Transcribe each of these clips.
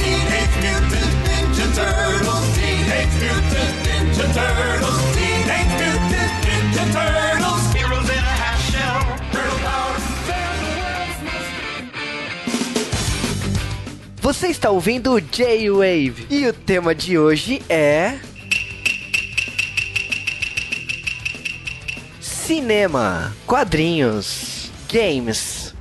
Teenage Mutant Ninja Turtles. Teenage Mutant Ninja Turtles. Teenage Mutant Ninja Turtles. Heroes in a half shell. Turtle power. Você está ouvindo o J-Wave e o tema de hoje é. Cinema, quadrinhos, games.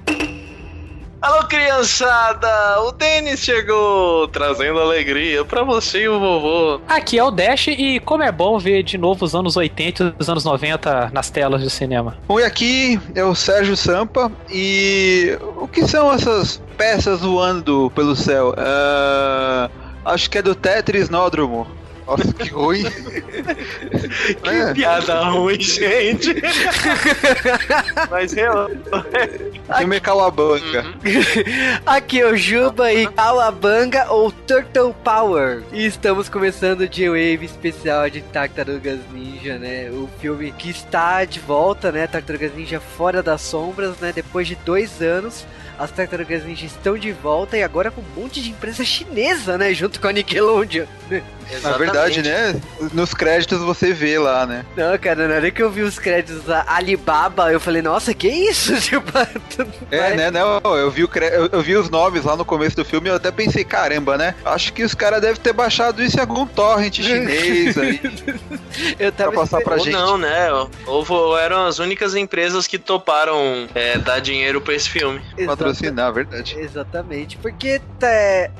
Alô, criançada! O Denis chegou, trazendo alegria pra você e o vovô. Aqui é o Dash e como é bom ver de novo os anos 80 e os anos 90 nas telas de cinema. Oi, aqui é o Sérgio Sampa e o que são essas peças voando pelo céu? Ah, acho que é do Tetris Nódromo. Nossa, que ruim. Que É. piada ruim, gente. Mas eu. Filme Calabanga. Aqui é o Juba e Alabanga ou Turtle Power. E estamos começando o J-Wave especial de Tartarugas Ninja, né? O filme que está de volta, né? Tartarugas Ninja fora das sombras, né? Depois de dois anos. As Tartarugas Ninja estão de volta e agora com um monte de empresa chinesa, né? Junto com a Nickelodeon. né? Na verdade, né? Nos créditos você vê lá, né? Não, cara, na hora que eu vi os créditos da Alibaba, eu falei, nossa, que isso? Tipo, É, né? Não, eu vi, o cre- eu, vi os nomes lá no começo do filme e eu até pensei, caramba, né? Acho que os caras devem ter baixado isso em algum torrent chinês aí. Eu tava Pra passar pra Ou gente. não, né? Ou, ou eram as únicas empresas que toparam é, dar dinheiro pra esse filme. Patrocinar, verdade. Exatamente, porque tá, é,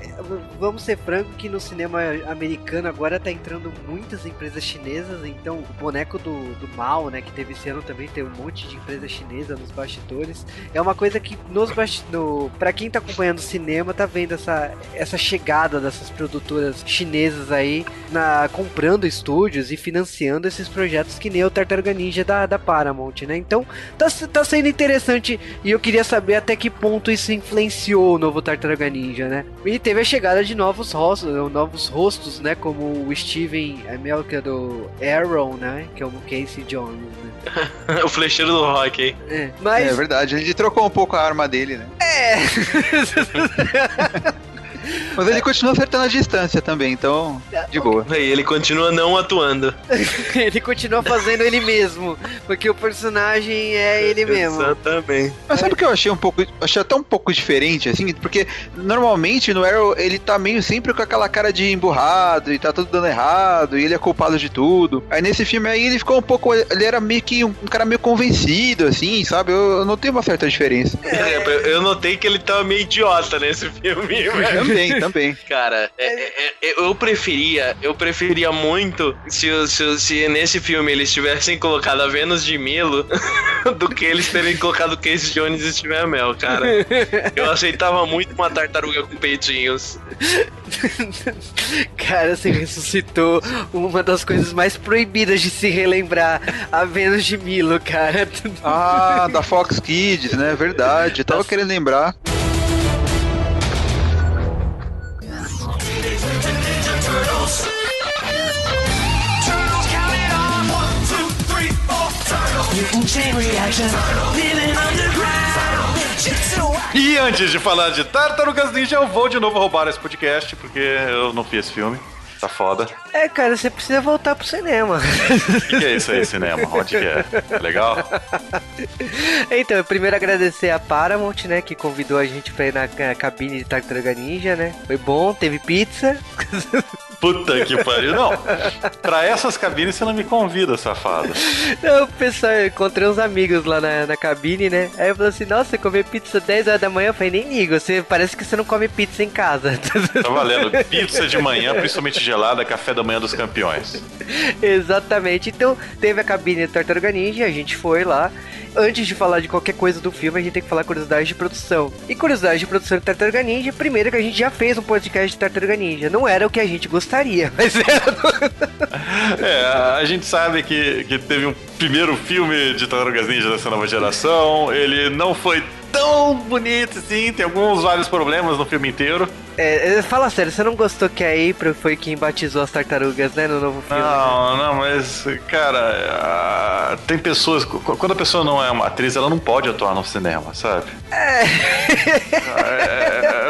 vamos ser franco que no cinema americano agora tá entrando muitas empresas chinesas, então o boneco do, do mal, né, que teve esse ano também tem um monte de empresa chinesa nos bastidores. É uma coisa que nos no para quem tá acompanhando o cinema tá vendo essa essa chegada dessas produtoras chinesas aí na comprando estúdios e financiando esses projetos que nem o Tartaruga Ninja da, da Paramount, né? Então tá, tá sendo interessante e eu queria saber até que ponto isso influenciou o novo Tartaruga Ninja, né? E teve a chegada de novos rostos, novos rostos, né? Como o Steven Amell, que é do Arrow, né? Que é o Casey Jones, né? o flecheiro do rock, hein? É, mas É verdade, a gente trocou um pouco a arma dele, né? é. Mas ele continua acertando a distância também, então, de boa. E ele continua não atuando. ele continua fazendo ele mesmo, porque o personagem é ele mesmo. Exatamente. Mas sabe o que eu achei um pouco. Achei até um pouco diferente, assim? Porque normalmente no Arrow ele tá meio sempre com aquela cara de emburrado e tá tudo dando errado e ele é culpado de tudo. Aí nesse filme aí ele ficou um pouco. Ele era meio que um, um cara meio convencido, assim, sabe? Eu, eu notei uma certa diferença. É, Eu notei que ele tava meio idiota nesse filme, velho. Também, também. Cara, é- é- é- eu preferia, eu preferia muito se, o- se, o- se nesse filme eles tivessem colocado a Vênus de Milo do que eles terem colocado Casey Jones e Steven Amell, cara. Eu aceitava muito uma tartaruga com peitinhos. Cara, você ressuscitou uma das coisas mais proibidas de se relembrar, a Vênus de Milo, cara. Ah, da Fox Kids, né? Verdade. Eu tava querendo lembrar. E antes de falar de Tartarugas Ninja, eu vou de novo roubar esse podcast, porque eu não vi esse filme. Tá foda. É, cara, você precisa voltar pro cinema. O que, que é isso aí, cinema? Onde que é? Legal? Então, primeiro agradecer a Paramount, né, que convidou a gente pra ir na ca- cabine de Tartaruga Ninja, né? Foi bom, teve pizza. Puta que pariu. Não, pra essas cabines você não me convida, safado. Não, pessoal, eu encontrei uns amigos lá na, na cabine, né? Aí eu falei assim, nossa, você comeu pizza 10 horas da manhã? Eu falei, nem ligo, você, parece que você não come pizza em casa. Tá valendo. Pizza de manhã, principalmente gelada, café da manhã dos campeões. Exatamente. Então, teve a cabine do Tartaruga Ninja, a gente foi lá. Antes de falar de qualquer coisa do filme, a gente tem que falar curiosidades de produção. E curiosidade de produção de Tartaruga Ninja, primeiro que a gente já fez um podcast de Tartaruga Ninja. Não era o que a gente gostaria, mas era. É, a gente sabe que, que teve um primeiro filme de Tartarugas Ninja dessa nova geração. Ele não foi tão bonito assim, tem alguns vários problemas no filme inteiro. É, é, fala sério, você não gostou que a April foi quem batizou as tartarugas, né, no novo filme? Não, não, mas, cara, ah, tem pessoas. qu- Quando a pessoa não é uma atriz, ela não pode atuar no cinema, sabe? É.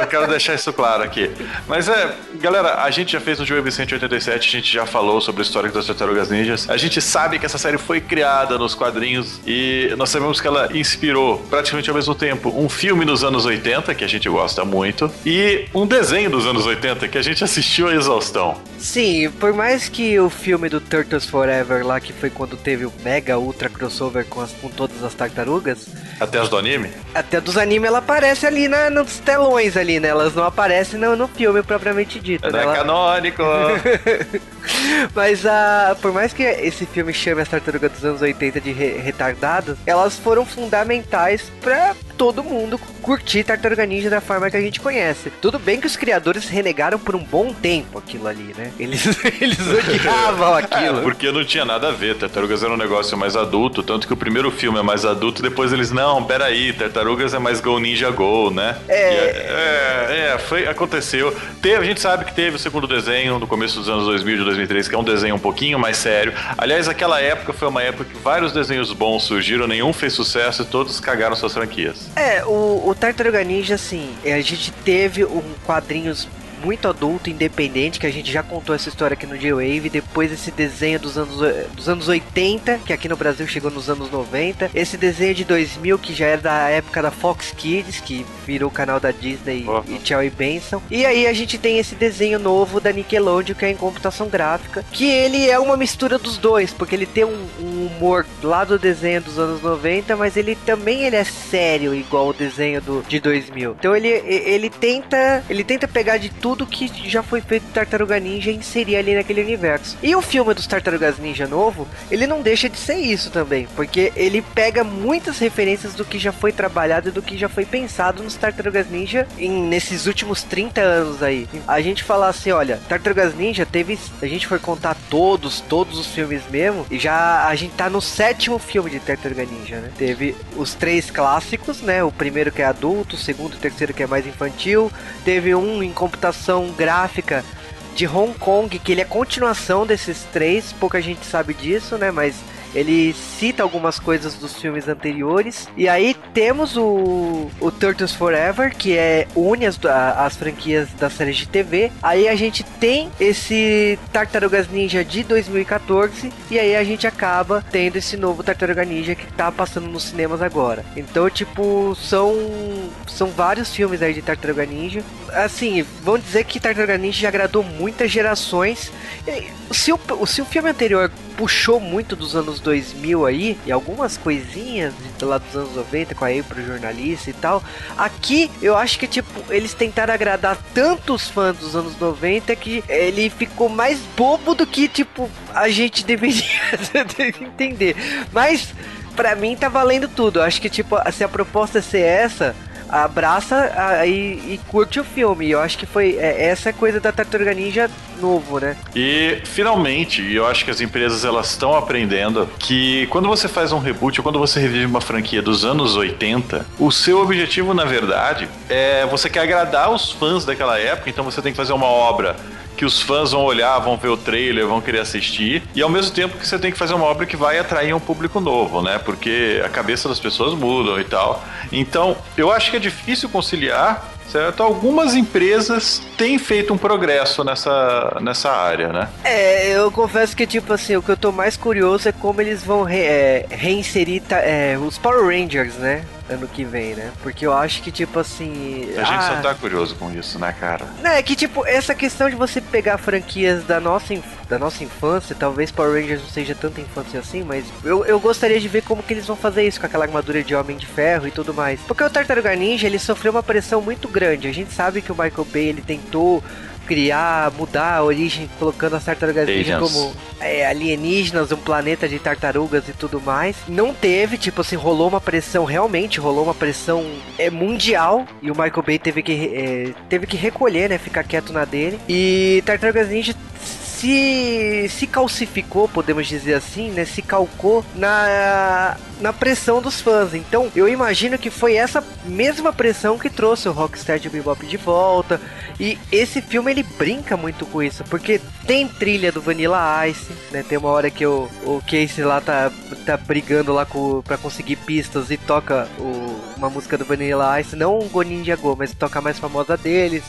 quero deixar isso claro aqui. Mas é, galera, a gente já fez no Jogo 187, a gente já falou sobre a história das Tartarugas Ninjas. A gente sabe que essa série foi criada nos quadrinhos e nós sabemos que ela inspirou praticamente ao mesmo tempo um filme nos anos 80, que a gente gosta muito, e um desenho dos anos 80 que a gente assistiu a exaustão. Sim, por mais que o filme do Turtles Forever lá, que foi quando teve o mega ultra crossover com, as- com todas as tartarugas, Até as do anime? até dos animes ela aparece ali na, nos telões ali, né? Elas não aparecem no, no filme propriamente dito, né? é Ela- canônico. Mas a, por mais que esse filme chame as tartarugas dos anos 80 de re- retardadas, elas foram fundamentais pra todo mundo curtir Tartaruga Ninja da forma que a gente conhece. Tudo bem que os criadores renegaram por um bom tempo aquilo ali, né? Eles, eles odiavam É, aquilo. porque não tinha nada a ver. Tartarugas era um negócio mais adulto, tanto que o primeiro filme é mais adulto, depois eles, não, peraí, Tartarugas é mais Go Ninja Go, né? É. E é, é, foi, aconteceu. Teve, a gente sabe que teve o segundo desenho no começo dos anos 2000, de 2003, que é um desenho um pouquinho mais sério. Aliás, aquela época foi uma época que vários desenhos bons surgiram, nenhum fez sucesso e todos cagaram suas franquias. É, o, o Tartaruga Ninja, assim, a gente teve um quadrinhos muito adulto, independente, que a gente já contou essa história aqui no J-Wave, depois esse desenho dos anos, dos anos 80, que aqui no Brasil chegou nos anos 90, esse desenho de 2000, que já era da época da Fox Kids, que virou o canal da Disney Uhum. e tchau e benção, e aí a gente tem esse desenho novo da Nickelodeon, que é em computação gráfica, que ele é uma mistura dos dois, porque ele tem um, um humor lá do desenho dos anos 90, mas ele também ele é sério, igual o desenho do, de 2000. Então ele, ele tenta ele tenta pegar de tudo que já foi feito em Tartaruga Ninja e inserir ali naquele universo. E o filme dos Tartarugas Ninja novo, ele não deixa de ser isso também, porque ele pega muitas referências do que já foi trabalhado e do que já foi pensado nos Tartarugas Ninja em, nesses últimos 30 anos aí. A gente falar assim, olha, Tartarugas Ninja teve, a gente for contar todos, todos os filmes mesmo, e já a gente tá no sétimo filme de Tartaruga Ninja, né? Teve os três clássicos, né? O primeiro que é adulto, o segundo e o terceiro que é mais infantil, teve um em computação gráfica de Hong Kong, que ele é continuação desses três, pouca gente sabe disso, né? Mas ele cita algumas coisas dos filmes anteriores. E aí temos o, o Turtles Forever, que é une as, as franquias das séries de TV. Aí a gente tem esse Tartarugas Ninja de 2014. E aí a gente acaba tendo esse novo Tartaruga Ninja que tá passando nos cinemas agora. Então, tipo, são, são vários filmes aí de Tartaruga Ninja. Assim, vão dizer que Tartaruga Ninja já agradou muitas gerações. Se o, se o filme anterior puxou muito dos anos 2000 aí, e algumas coisinhas lá dos anos 90 com a April jornalista e tal, aqui eu acho que tipo, eles tentaram agradar tantos fãs dos anos 90 que ele ficou mais bobo do que tipo a gente deveria entender. Mas pra mim tá valendo tudo. Eu acho que tipo, se a proposta é ser essa, abraça a- e, e curte o filme. Eu acho que foi é, essa coisa da Tartaruga Ninja novo, né? E finalmente, eu acho que as empresas elas estão aprendendo que quando você faz um reboot ou quando você revive uma franquia dos anos 80, o seu objetivo na verdade é você quer agradar os fãs daquela época, então você tem que fazer uma obra que os fãs vão olhar, vão ver o trailer, vão querer assistir, e ao mesmo tempo que você tem que fazer uma obra que vai atrair um público novo, né? Porque a cabeça das pessoas mudam e tal. Então, eu acho que é difícil conciliar certo? Algumas empresas têm feito um progresso nessa, nessa área, né? É, eu confesso que, tipo assim, o que eu tô mais curioso é como eles vão re- é, reinserir é, os Power Rangers, né? Ano que vem, né? Porque eu acho que, tipo assim. A gente ah, só tá curioso com isso, né, cara? Não, é que, tipo, essa questão de você pegar franquias da nossa, da nossa infância, talvez Power Rangers não seja tanta infância assim, mas eu, eu gostaria de ver como que eles vão fazer isso com aquela armadura de Homem de Ferro e tudo mais. Porque o Tartaruga Ninja, ele sofreu uma pressão muito grande. A gente sabe que o Michael Bay, ele tentou criar, mudar a origem, colocando as tartarugas ninja como é, alienígenas, um planeta de tartarugas e tudo mais. Não teve, tipo assim, rolou uma pressão, realmente rolou uma pressão é, mundial. E o Michael Bay teve que, é, teve que recolher, né? Ficar quieto na dele. E Tartarugas Ninja se, se calcificou, podemos dizer assim, né? Se calcou na, na pressão dos fãs. Então, eu imagino que foi essa mesma pressão que trouxe o Rockstar de Bebop de volta. E esse filme ele brinca muito com isso, porque tem trilha do Vanilla Ice, né? Tem uma hora que o, o Casey lá tá, tá brigando lá com, pra conseguir pistas e toca o uma música do Vanilla Ice, não o Go Ninja Go, mas toca a mais famosa deles.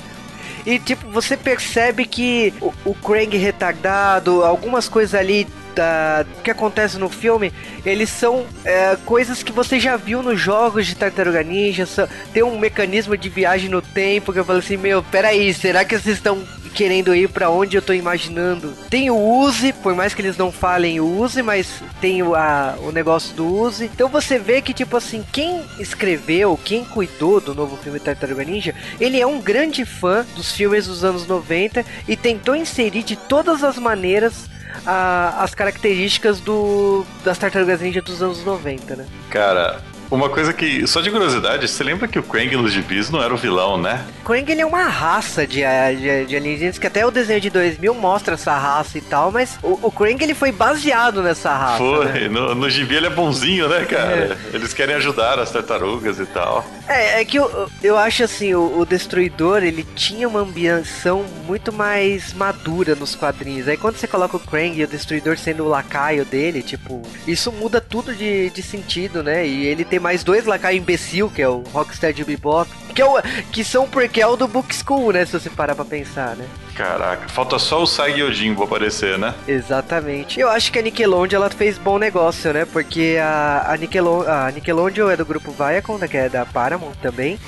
E tipo, você percebe que o, o Krang retardado, algumas coisas ali da, que acontece no filme, eles são é, coisas que você já viu nos jogos de Tartaruga Ninja. são- tem um mecanismo de viagem no tempo que eu falo assim, meu, peraí, será que vocês estão querendo ir pra onde eu tô imaginando? Tem o Uzi, por mais que eles não falem o Uzi, mas tem o, a- o negócio do Uzi. Então você vê que, tipo assim, quem escreveu, quem cuidou do novo filme Tartaruga Ninja, ele é um grande fã dos filmes dos anos 90 e tentou inserir de todas as maneiras a- as características do, das Tartarugas Ninja dos anos 90, né? Cara, uma coisa que, só de curiosidade, você lembra que o Krang nos gibis não era o vilão, né? Krang ele é uma raça de, de, de alienígenas que até o desenho de 2000 mostra essa raça e tal, mas o, o Krang ele foi baseado nessa raça. Foi, né? no, no gibi ele é bonzinho, né, cara? Eles querem ajudar as tartarugas e tal. É, é que eu, eu acho assim, o, o Destruidor, ele tinha uma ambição muito mais madura nos quadrinhos. Aí quando você coloca o Krang e o Destruidor sendo o lacaio dele, tipo, isso muda tudo de, de sentido, né? E ele tem mais dois lacaios imbecil, que é o Rockstar de Bebop, que, é o, que são o prequel do Book School, né? Se você parar pra pensar, né? Caraca, falta só o Sai Yojimbo aparecer, né? Exatamente. Eu acho que a Nickelodeon ela fez bom negócio, né? Porque a, a, Nickelon, a Nickelodeon é do grupo Viacom, né? que é da Paramount também.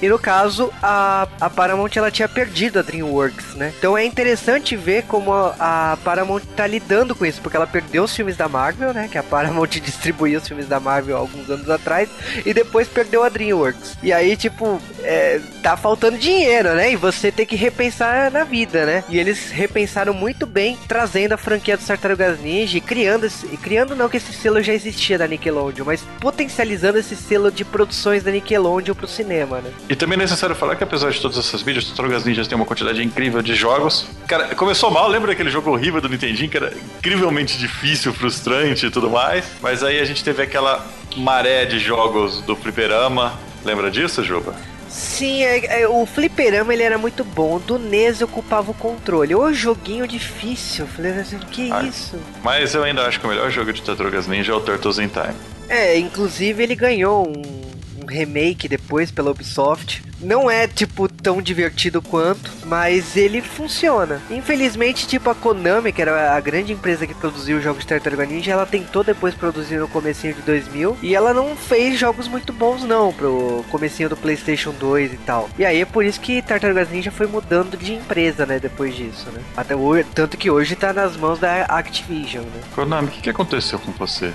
E no caso, a, a Paramount ela tinha perdido a DreamWorks, né? Então é interessante ver como a, a Paramount tá lidando com isso, porque ela perdeu os filmes da Marvel, né? Que a Paramount distribuiu os filmes da Marvel alguns anos atrás, e depois perdeu a DreamWorks. E aí, tipo, é, tá faltando dinheiro, né? E você tem que repensar na vida, né? E eles repensaram muito bem, trazendo a franquia dos Tartarugas Ninja e criando, e criando não que esse selo já existia da Nickelodeon, mas potencializando esse selo de produções da Nickelodeon pro cinema, né? E também é necessário falar que apesar de todas essas mídias, Tartarugas Ninjas tem uma quantidade incrível de jogos. Cara, começou mal, lembra aquele jogo horrível do Nintendinho que era incrivelmente difícil, frustrante e tudo mais? Mas aí a gente teve aquela maré de jogos do Fliperama. Lembra disso, Juba? Sim, é- é, o fliperama ele era muito bom, do NES ocupava o controle. Ô joguinho difícil, falei assim, que Ah. isso? Mas eu ainda acho que o melhor jogo de Tartarugas Ninja é o Turtles in Time. É, inclusive ele ganhou um remake depois pela Ubisoft. Não é, tipo, tão divertido quanto, mas ele funciona. Infelizmente, tipo, a Konami, que era a grande empresa que produziu os jogos de Tartaruga Ninja, ela tentou depois produzir no comecinho de 2000, e ela não fez jogos muito bons não, pro comecinho do Playstation 2 e tal. E aí é por isso que Tartarugas Ninja foi mudando de empresa, né, depois disso, né. Até hoje, tanto que hoje tá nas mãos da Activision, né. Konami, o que, que aconteceu com você?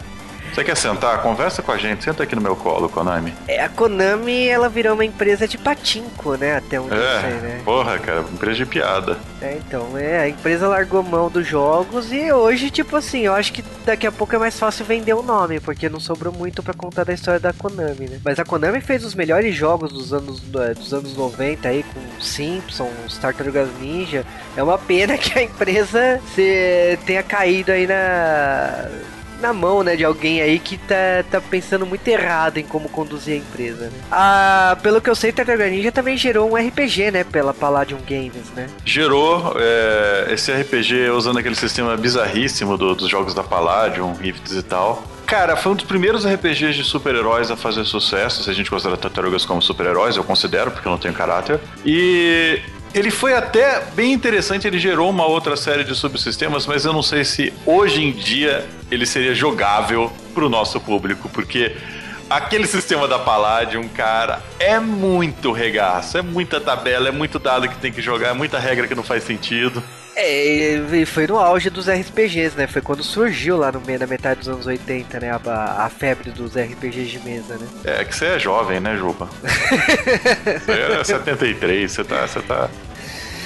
Você quer sentar? Conversa com a gente. Senta aqui no meu colo, Konami. É, a Konami, ela virou uma empresa de patinco, né? Até onde eu sei, É, né? porra, cara, empresa de piada. É, então, é, a empresa largou mão dos jogos e hoje, tipo assim, eu acho que daqui a pouco é mais fácil vender o nome, porque não sobrou muito pra contar da história da Konami, né? Mas a Konami fez os melhores jogos dos anos, eh, dos anos 90 aí, com Simpsons, Tartarugas Ninja. É uma pena que a empresa se, tenha caído aí na na mão, né, de alguém aí que tá, tá pensando muito errado em como conduzir a empresa, né? Ah, pelo que eu sei, Tartaruga Ninja também gerou um RPG, né, pela Palladium Games, né? Gerou é, esse RPG usando aquele sistema bizarríssimo do- dos jogos da Palladium, Rifts e tal. Cara, foi um dos primeiros RPGs de super-heróis a fazer sucesso, se a gente considera tartarugas como super-heróis, eu considero, porque eu não tenho caráter. E ele foi até bem interessante, ele gerou uma outra série de subsistemas, mas eu não sei se hoje em dia ele seria jogável pro nosso público, porque aquele sistema da Palladium, cara, é muito regaço, é muita tabela, é muito dado que tem que jogar, é muita regra que não faz sentido. É, e foi no auge dos RPGs, né? Foi quando surgiu lá no meio da metade dos anos 80, né? A, a febre dos RPGs de mesa, né? É que você é jovem, né, Juba? Você é 73, você tá, você tá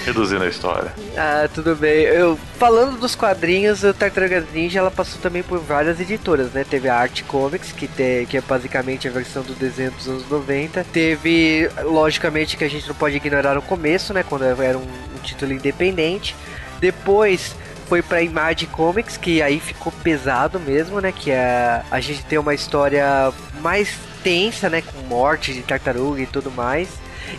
reduzindo a história. Ah, tudo bem. Eu, falando dos quadrinhos, o Tartarugas Ninja ela passou também por várias editoras, né? Teve a Art Comics, que, te, que é basicamente a versão do desenho dos anos 90. Teve, logicamente, que a gente não pode ignorar o começo, né? Quando era um, um título independente. Depois foi pra Image Comics, que aí ficou pesado mesmo, né? Que é, a gente tem uma história mais tensa, né? Com morte de tartaruga e tudo mais.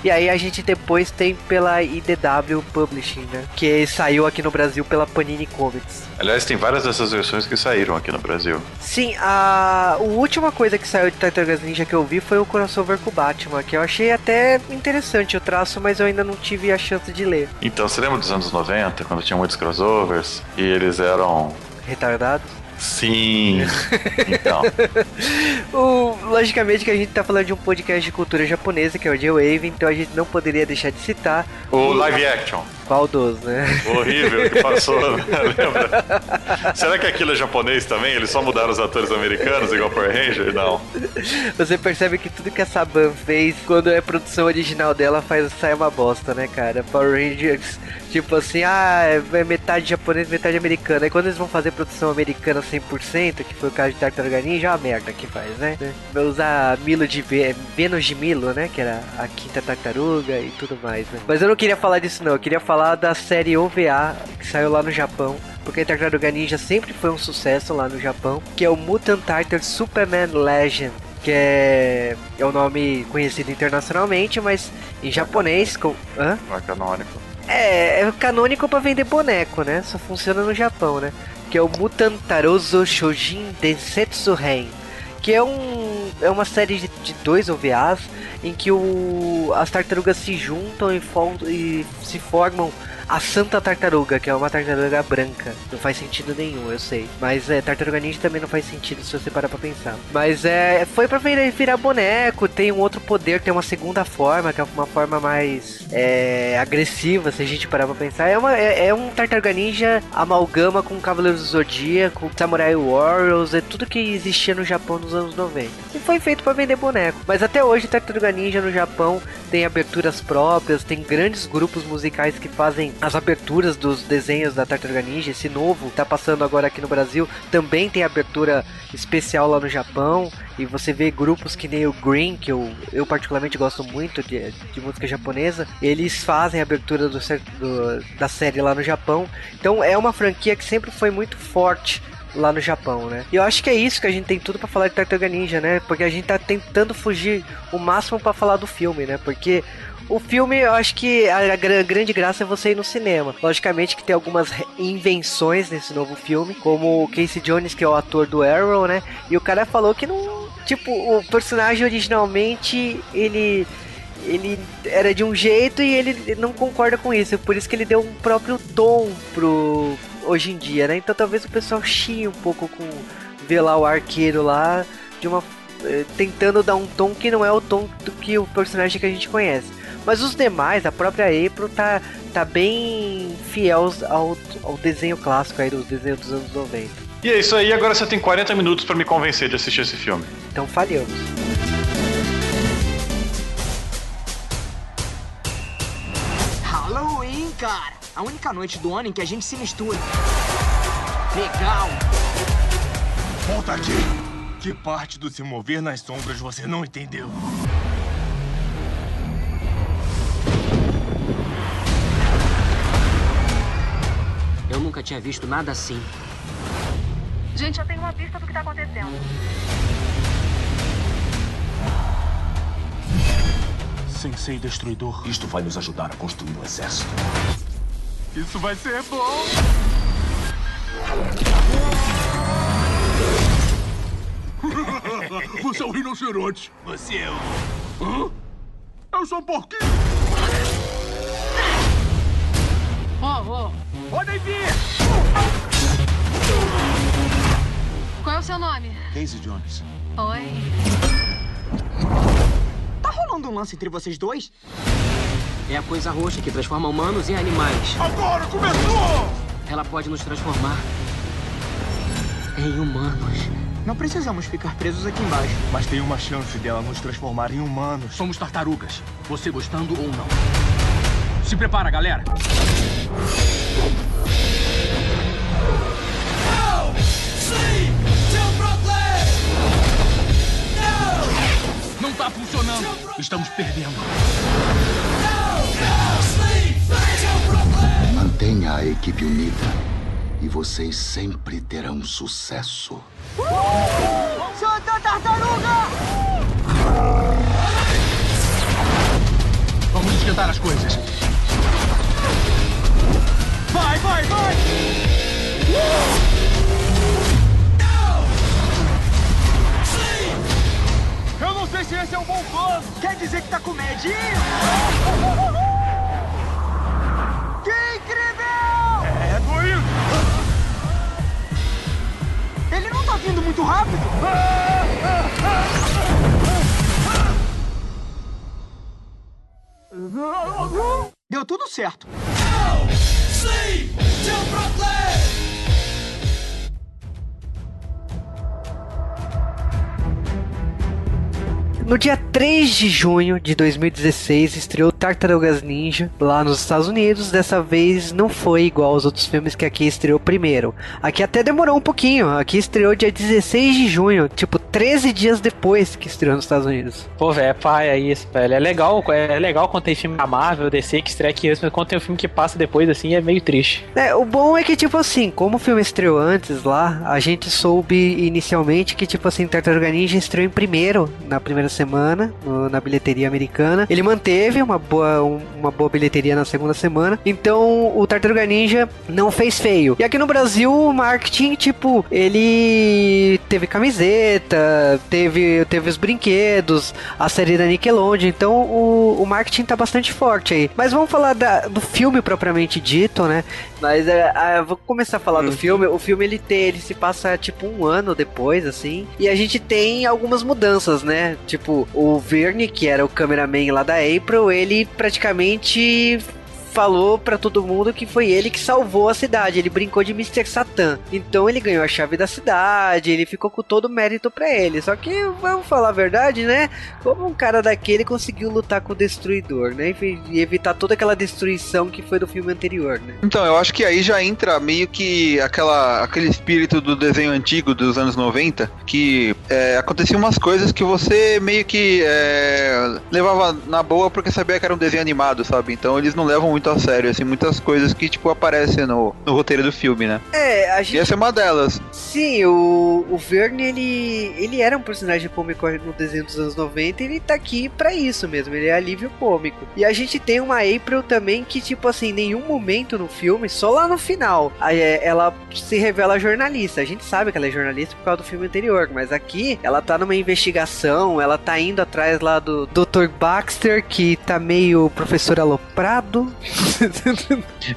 E aí a gente depois tem pela IDW Publishing, né? Que saiu aqui no Brasil pela Panini Comics. Aliás, tem várias dessas versões que saíram aqui no Brasil. Sim, a, a última coisa que saiu de Tartarugas Ninja que eu vi foi o crossover com o Batman, que eu achei até interessante o traço, mas eu ainda não tive a chance de ler. Então, você lembra dos anos 90, quando tinha muitos crossovers? E eles eram. Retardados? Sim. Então. O, logicamente que a gente tá falando de um podcast de cultura japonesa, que é o J-Wave, então a gente não poderia deixar de citar O live action. Qual dos, né? Horrível que passou, né? lembra? Será que aquilo é japonês também? Eles só mudaram os atores americanos, igual Power Ranger? Não. Você percebe que tudo que a Saban fez, quando é produção original dela, faz sai uma bosta, né, cara? Power Rangers, tipo assim, ah, é metade japonês, metade americana. Aí quando eles vão fazer produção americana 100%, que foi o caso de Tartaruga Ninja, é uma merda que faz, né? Vai usar Milo de Ve- Vênus de Milo, né? Que era a quinta tartaruga e tudo mais, né? Mas eu não queria falar disso, não. Eu queria falar da série OVA que saiu lá no Japão. Porque Tartaruga Ninja sempre foi um sucesso lá no Japão, que é o Mutant Tartar Superman Legend que é, é o nome conhecido internacionalmente, mas em japonês. Com, hã? Não é canônico. É, é canônico pra vender boneco, né? Só funciona no Japão, né? Que é o Mutantaroso Shojin Densetsu Ren. Que é um é uma série de, de dois OVAs em que o, as tartarugas se juntam e, e se formam a Santa Tartaruga, que é uma tartaruga branca. Não faz sentido nenhum, eu sei. Mas é, Tartaruga Ninja também não faz sentido se você parar pra pensar. Mas é, foi pra virar, virar boneco, tem um outro poder, tem uma segunda forma, que é uma forma mais é, agressiva, se a gente parar pra pensar. É, uma, é, é um Tartaruga Ninja amalgama com Cavaleiros do Zodíaco, Samurai Warriors, é tudo que existia no Japão nos anos 90. E foi feito pra vender boneco. Mas até hoje, Tartaruga Ninja no Japão tem aberturas próprias, tem grandes grupos musicais que fazem as aberturas dos desenhos da Tartaruga Ninja. Esse novo tá passando agora aqui no Brasil, também tem abertura especial lá no Japão. E você vê grupos que nem o Green, que eu, eu particularmente gosto muito de, de música japonesa, eles fazem a abertura do, do- da série lá no Japão. Então é uma franquia que sempre foi muito forte lá no Japão, né? E eu acho que é isso que a gente tem tudo pra falar de Tartaruga Ninja, né? Porque a gente tá tentando fugir o máximo pra falar do filme, né? Porque o filme, eu acho que a, gra- grande graça é você ir no cinema. Logicamente que tem algumas invenções nesse novo filme, como o Casey Jones, que é o ator do Arrow, né? E o cara falou que não. Tipo, o personagem originalmente ele. Ele era de um jeito e ele não concorda com isso. Por isso que ele deu um próprio tom pro. Hoje em dia, né? Então talvez o pessoal chie um pouco com ver lá o arqueiro lá de uma eh, tentando dar um tom que não é o tom do que o personagem que a gente conhece. Mas os demais, a própria April tá, tá bem fiel ao, ao desenho clássico aí, dos desenhos dos anos 90. E é isso aí, agora você tem 40 minutos pra me convencer de assistir esse filme. Então falhamos. Cara! A única noite do ano em que a gente se mistura. Legal! Volta aqui. Que parte do se mover nas sombras você não entendeu? Eu nunca tinha visto nada assim. Gente, eu tenho uma pista do que tá acontecendo. Sensei Destruidor. Isto vai nos ajudar a construir um exército. Isso vai ser bom. Você é um rinoceronte. Você é o... Hã? Eu sou um porquinho. Podem vir! Qual é o seu nome? Casey Jones. Oi. Rolando um lance entre vocês dois? É a coisa roxa que transforma humanos em animais. Agora começou! Ela pode nos transformar em humanos. Não precisamos ficar presos aqui embaixo. Mas tem uma chance dela nos transformar em humanos. Somos tartarugas. Você gostando ou não. Se prepara, galera. Não tá funcionando. Estamos perdendo. Mantenha a equipe unida e vocês sempre terão sucesso. Santa Tartaruga! tentar as coisas. Vai, vai, vai! Eu sei se esse é um bom plano. Quer dizer que tá com medinho? Que incrível! É doido! Ele não tá vindo muito rápido. Deu tudo certo. No dia 3 de junho de 2016 estreou Tartarugas Ninja lá nos Estados Unidos. Dessa vez não foi igual aos outros filmes que aqui estreou primeiro. Aqui até demorou um pouquinho. Aqui estreou dia 16 de junho, tipo 13 dias depois que estreou nos Estados Unidos. Pô, velho, é paia isso, velho. É legal, é legal quando tem filme da Marvel, DC, que estreia aqui antes, mas quando tem um filme que passa depois, assim, é meio triste. É, o bom é que, tipo assim, como o filme estreou antes lá, a gente soube inicialmente que, tipo assim, Tartaruga Ninja estreou em primeiro, na primeira semana, no- na bilheteria americana. Ele manteve uma boa, um- uma boa bilheteria na segunda semana. Então, o Tartaruga Ninja não fez feio. E aqui no Brasil, o marketing, tipo, ele teve camiseta, teve, teve os brinquedos, a série da Nickelodeon. Então, o, o marketing tá bastante forte aí. Mas vamos falar da- do filme propriamente dito, né? Mas é, é, vou começar a falar do filme. O filme ele tem, ele se passa tipo um ano depois, assim. E a gente tem algumas mudanças, né? Tipo, o Verne, que era o cameraman lá da April, ele praticamente falou pra todo mundo que foi ele que salvou a cidade. Ele brincou de Mr. Satan. Então ele ganhou a chave da cidade, ele ficou com todo o mérito pra ele. Só que, vamos falar a verdade, né? Como um cara daquele conseguiu lutar com o Destruidor, né? E evitar toda aquela destruição que foi do filme anterior, né? Então, eu acho que aí já entra meio que aquela, aquele espírito do desenho antigo dos anos 90, que é, umas coisas que você meio que é, levava na boa porque sabia que era um desenho animado, sabe? Então eles não levam muito a sério, assim, muitas coisas que, tipo, aparecem no, no roteiro do filme, né? É, a gente. E essa é uma delas. Sim, o, o Verne, ele, ele era um personagem cômico no desenho dos anos 90 e ele tá aqui pra isso mesmo, ele é alívio cômico. E a gente tem uma April também que, tipo assim, em nenhum momento no filme, só lá no final, é, ela se revela jornalista. A gente sabe que ela é jornalista por causa do filme anterior, mas aqui ela tá numa investigação, ela tá indo atrás lá do Dr. Baxter, que tá meio professor aloprado.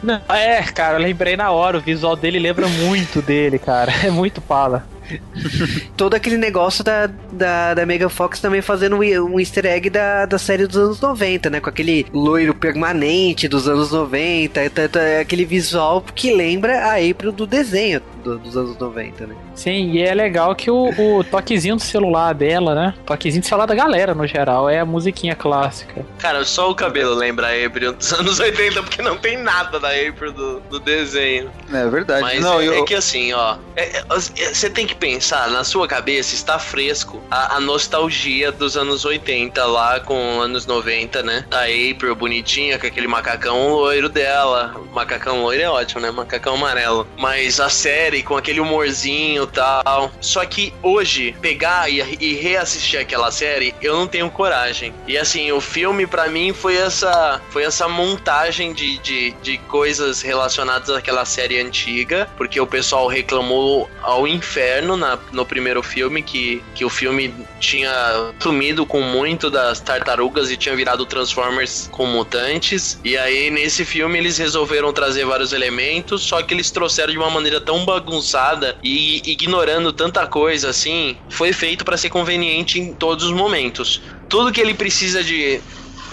Não, é, cara, lembrei na hora, o visual dele lembra muito dele, cara. É muito pala. todo aquele negócio da, da, da Megan Fox também fazendo um easter egg da, da série dos anos 90, né? Com aquele loiro permanente dos anos 90, e tá- tá- aquele visual que lembra a April do desenho do- dos anos 90, né? Sim, e é legal que o, o toquezinho do celular dela, né? Toquezinho do celular da galera, no geral, é a musiquinha clássica. Cara, só o cabelo lembra a April dos anos 80, porque não tem nada da April do, do desenho. É verdade. Mas não, é, eu, é que assim, ó, é- é- você tem que pensar, na sua cabeça está fresco a, a nostalgia dos anos 80 lá com anos 90, né? A April bonitinha, com aquele macacão loiro dela. Macacão loiro é ótimo, né? Macacão amarelo. Mas a série com aquele humorzinho tal. Só que hoje, pegar e, e reassistir aquela série, eu não tenho coragem. E assim, o filme pra mim foi essa foi essa montagem de, de, de coisas relacionadas àquela série antiga, porque o pessoal reclamou ao inferno na, no primeiro filme que, que o filme tinha sumido com muito das tartarugas e tinha virado Transformers com mutantes. E aí nesse filme eles resolveram trazer vários elementos, só que eles trouxeram de uma maneira tão bagunçada e ignorando tanta coisa assim, foi feito pra ser conveniente em todos os momentos. Tudo que ele precisa de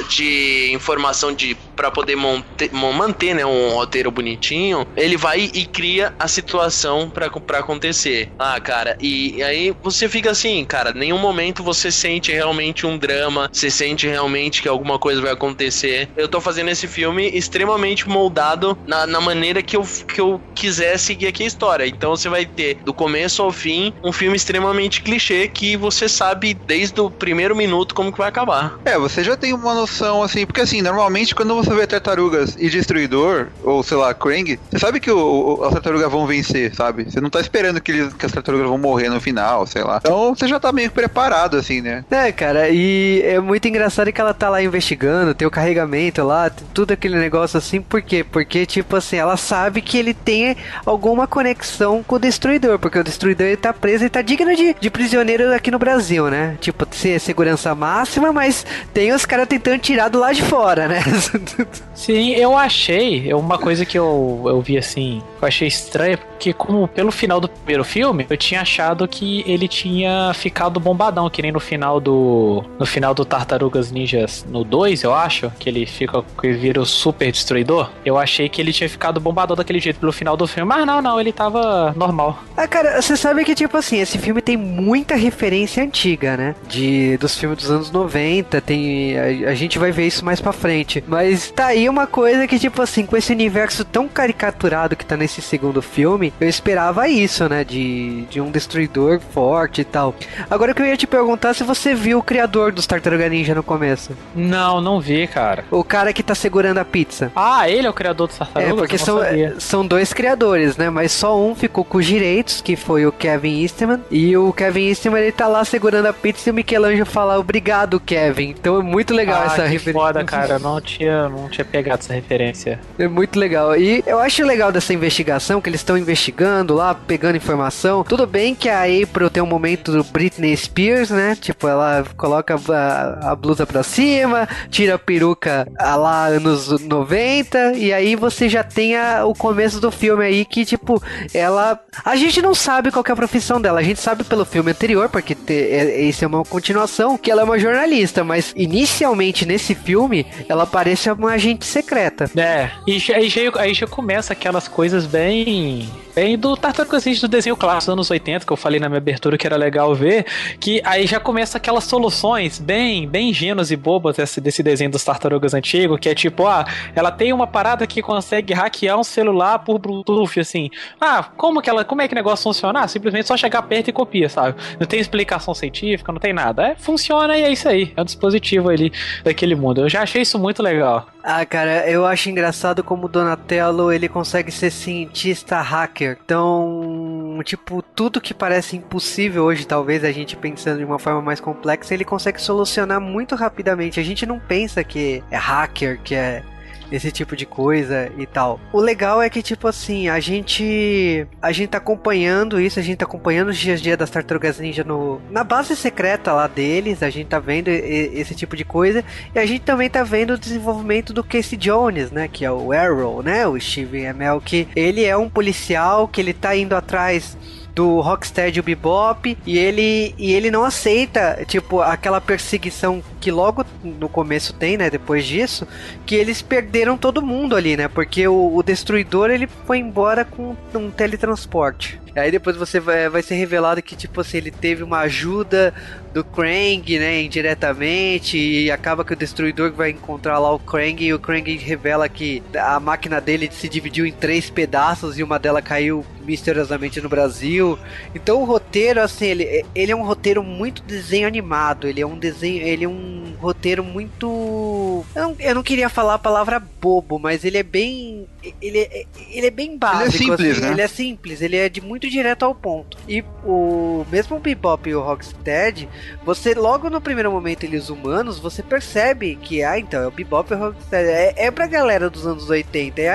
de informação de para poder monte- mon- manter né, um roteiro bonitinho, ele vai e cria a situação pra acontecer. Ah, cara, e aí você fica assim, cara, nenhum momento você sente realmente um drama, você sente realmente que alguma coisa vai acontecer. Eu tô fazendo esse filme extremamente moldado na, na maneira que eu, que eu quiser seguir aqui a história. Então você vai ter, do começo ao fim, um filme extremamente clichê que você sabe desde o primeiro minuto como que vai acabar. É, você já tem uma noção, assim, porque assim, normalmente quando você vê tartarugas e destruidor, ou sei lá, Krang, você sabe que o, o- as tartarugas vão vencer, sabe? Você não tá esperando que, eles- que as tartarugas vão morrer no final, sei lá. Então você já tá meio preparado, assim, né? É, cara, e é muito engraçado que ela tá lá investigando, tem o carregamento lá, tem tudo aquele negócio assim, por quê? Porque, tipo assim, ela sabe que ele tem alguma conexão com o Destruidor, porque o Destruidor ele tá preso e tá digno de, de prisioneiro aqui no Brasil, né? Tipo, ser segurança máxima, mas tem os caras tentando tirar do lado de fora, né? Sim, eu achei, uma coisa que eu, eu vi assim, eu achei estranha, porque como pelo final do primeiro filme, eu tinha achado que ele tinha ficado bombadão, que nem no final do no final do Tartarugas Ninjas no 2, eu acho, que ele fica que vira o super destruidor. Eu achei que ele tinha ficado bombadão daquele jeito pelo final do filme, mas não, não, ele tava normal. Ah, cara, você sabe que, tipo assim, esse filme tem muita referência antiga, né? De, dos filmes dos anos 90, tem... A, a gente vai ver isso mais pra frente. Mas tá aí uma coisa que, tipo assim, com esse universo tão caricaturado que tá nesse segundo filme, eu esperava isso, né? De, de um destruidor forte e tal. Agora que eu ia te perguntar se você viu o criador dos Tartaruga Ninja no começo. Não, não vi, cara. O cara que tá segurando a pizza. Ah, ele é o criador do Tartarugas? É, porque são, sabia. são dois criadores, né? Mas só um ficou com os direitos, que foi o Kevin Eastman. E o Kevin Eastman, ele tá lá segurando a pizza e o Michelangelo fala obrigado, Kevin. Então é muito legal ah, essa referência. foda, cara. Não tinha, não tinha pegado essa referência. É muito legal. E eu acho legal dessa investigação, que eles estão investigando lá, pegando informação. Tudo bem que a April tem um momento do Britney Spears, né? Tipo, ela coloca a, a blusa pra cima, tira a peruca ah, lá anos 90, e aí você já tem a- o começo do filme aí que, tipo, ela. A gente não sabe qual é a profissão dela, a gente sabe pelo filme anterior, porque é, isso é uma continuação, que ela é uma jornalista, mas inicialmente nesse filme ela parece uma agente secreta. É, e aí já, aí já começa aquelas coisas bem. Bem do Tartarugas Ninja do desenho clássico dos anos 80, que eu falei na minha abertura que era legal ver, que aí já começa aquelas soluções bem bem ingênuas e bobas desse, desse desenho dos Tartarugas antigo, que é tipo, ah, ela tem uma parada que consegue hackear um celular por Bluetooth, assim. Ah, como que ela, como é que o negócio funciona? Ah, simplesmente só chegar perto e copia, sabe? Não tem explicação científica, não tem nada. É, funciona e é isso aí. É um dispositivo ali daquele mundo. Eu já achei isso muito legal. Ah, cara, eu acho engraçado como o Donatello ele consegue ser cientista hacker. Então, tipo, tudo que parece impossível hoje, talvez a gente pensando de uma forma mais complexa, ele consegue solucionar muito rapidamente. A gente não pensa que é hacker, que é esse tipo de coisa e tal. O legal é que, tipo assim, a gente. A gente tá acompanhando isso, a gente tá acompanhando os dias a dia das tartarugas ninja no, na base secreta lá deles, a gente tá vendo esse tipo de coisa. E a gente também tá vendo o desenvolvimento do Casey Jones, né? Que é o Arrow, né? O Steven Amell, que ele é um policial que ele tá indo atrás do Rocksteady o Bebop e ele e ele não aceita tipo aquela perseguição que logo no começo tem né depois disso que eles perderam todo mundo ali né porque o, o destruidor ele foi embora com um teletransporte aí depois você vai, vai ser revelado que tipo assim ele teve uma ajuda do Krang né indiretamente e acaba que o destruidor vai encontrar lá o Krang e o Krang revela que a máquina dele se dividiu em três pedaços e uma delas caiu misteriosamente no Brasil. Então o roteiro, assim, ele, ele é um roteiro muito desenho animado. Ele é um desenho, ele é um roteiro muito. Eu não, eu não queria falar a palavra bobo, mas ele é bem. Ele é, ele é bem básico. simples, assim, né? Ele é simples, ele é de muito direto ao ponto. E o mesmo o Bebop e o Rocksteady, você logo no primeiro momento eles humanos, você percebe que ah, então é o Bebop e o Rocksteady. É, é pra galera dos anos 80. É,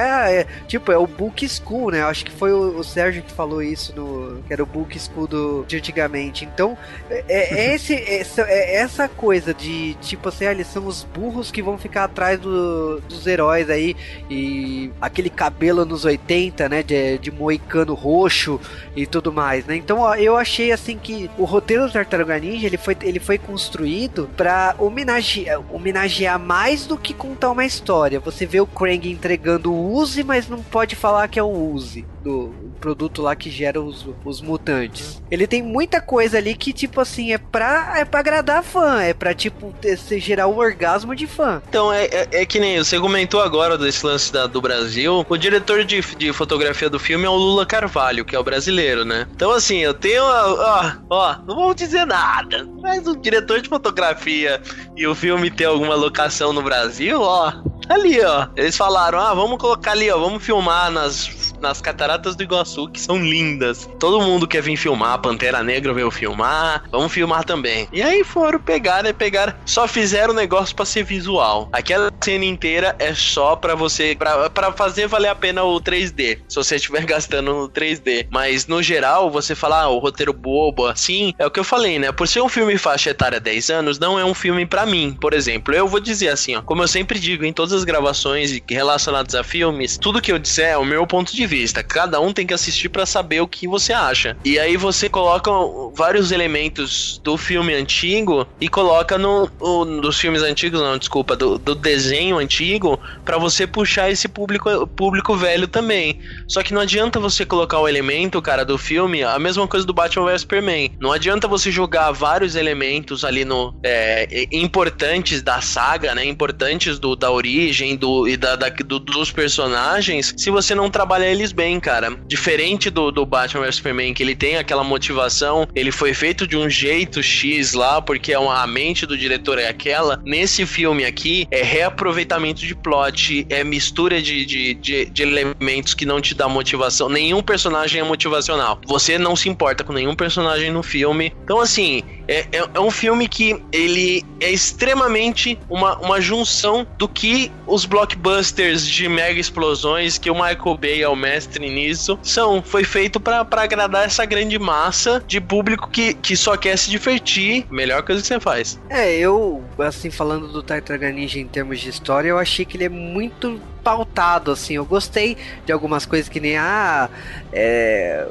é- tipo, é o Book School, né? Eu acho que foi o, o Sérgio que falou isso no. Que era o Book School do, de antigamente. Então, é, é esse, essa, é essa coisa de tipo assim, ah, eles são os burros que vão ficar atrás do- dos heróis aí. E aquele cabelo nos 80, né? De, de moicano roxo e tudo mais, né? Então ó, eu achei assim que o roteiro do Tartaruga Ninja ele foi, ele foi construído pra homenagear, homenagear mais do que contar uma história. Você vê o Krang entregando o Uzi, mas não pode falar que é o Uzi do produto lá que gera os, os mutantes. Ele tem muita coisa ali que tipo assim é pra é para agradar fã, é pra tipo ter- gerar o orgasmo de fã. Então, é, é, é que nem você comentou agora desse lance da- do Brasil. O diretor de, de fotografia do filme é o Lula Carvalho, que é o brasileiro, né? Então, assim, eu tenho. Ó, ó, não vou dizer nada. Mas o diretor de fotografia e o filme ter alguma locação no Brasil, ó. Ali, ó. Eles falaram: ah, vamos colocar ali, ó. Vamos filmar nas, nas cataratas do Iguaçu, que são lindas. Todo mundo quer vir filmar. Pantera Negra veio filmar. Vamos filmar também. E aí foram pegar, né? Pegaram. Só fizeram o negócio pra ser visual. Aquela cena inteira é só pra você. Pra fazer valer a pena o 3D. Se você estiver gastando no 3D. Mas no geral, você falar ah, o roteiro bobo assim. É o que eu falei, né? Por ser um filme faixa etária 10 anos, não é um filme pra mim. Por exemplo, eu vou dizer assim, ó. Como eu sempre digo em todas as gravações relacionadas a filmes, tudo que eu disser é o meu ponto de vista. Cada um tem que assistir pra saber o que você acha. E aí você coloca vários elementos do filme antigo e coloca no, o- dos filmes antigos, não, desculpa, do, do desenho antigo pra você puxar esse público público velho também. Só que não adianta você colocar o elemento, cara, do filme, a mesma coisa do Batman vs Superman. Não adianta você jogar vários elementos ali no é, importantes da saga, né? Importantes do, da origem do, e da, da- do- dos personagens, se você não trabalhar eles bem, cara. Diferente do, do Batman vs Superman, que ele tem aquela motivação, ele foi feito de um jeito X lá, porque é uma, a mente do diretor é aquela. Nesse filme aqui, é reaproveitamento de plot, é mistura de, de, de, de elementos que não te dá motivação. Nenhum personagem é motivacional. Você não se importa com nenhum personagem no filme. Então, assim, é, é, é um filme que ele é extremamente uma, uma junção do que os blockbusters de mega explosões, que o Michael Bay é o mestre nisso, são. Foi feito pra agradar essa grande massa de público que, que só quer se divertir. Melhor coisa que você faz. É, eu, assim, falando do Tartaruga Ninja em termos de história, eu achei que ele é muito pautado, assim. Eu gostei de algumas coisas que nem, ah, é,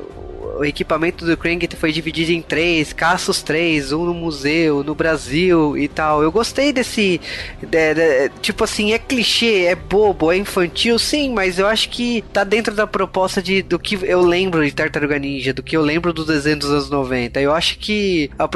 o equipamento do Krang foi dividido em três, caça os três, um no museu, no Brasil e tal. Eu gostei desse, de- de- tipo assim, é clichê, é bobo, é infantil, sim, mas eu acho que tá dentro da proposta de, do que eu lembro de Tartaruga Ninja, do que eu lembro do desenho dos anos 90. Eu acho que a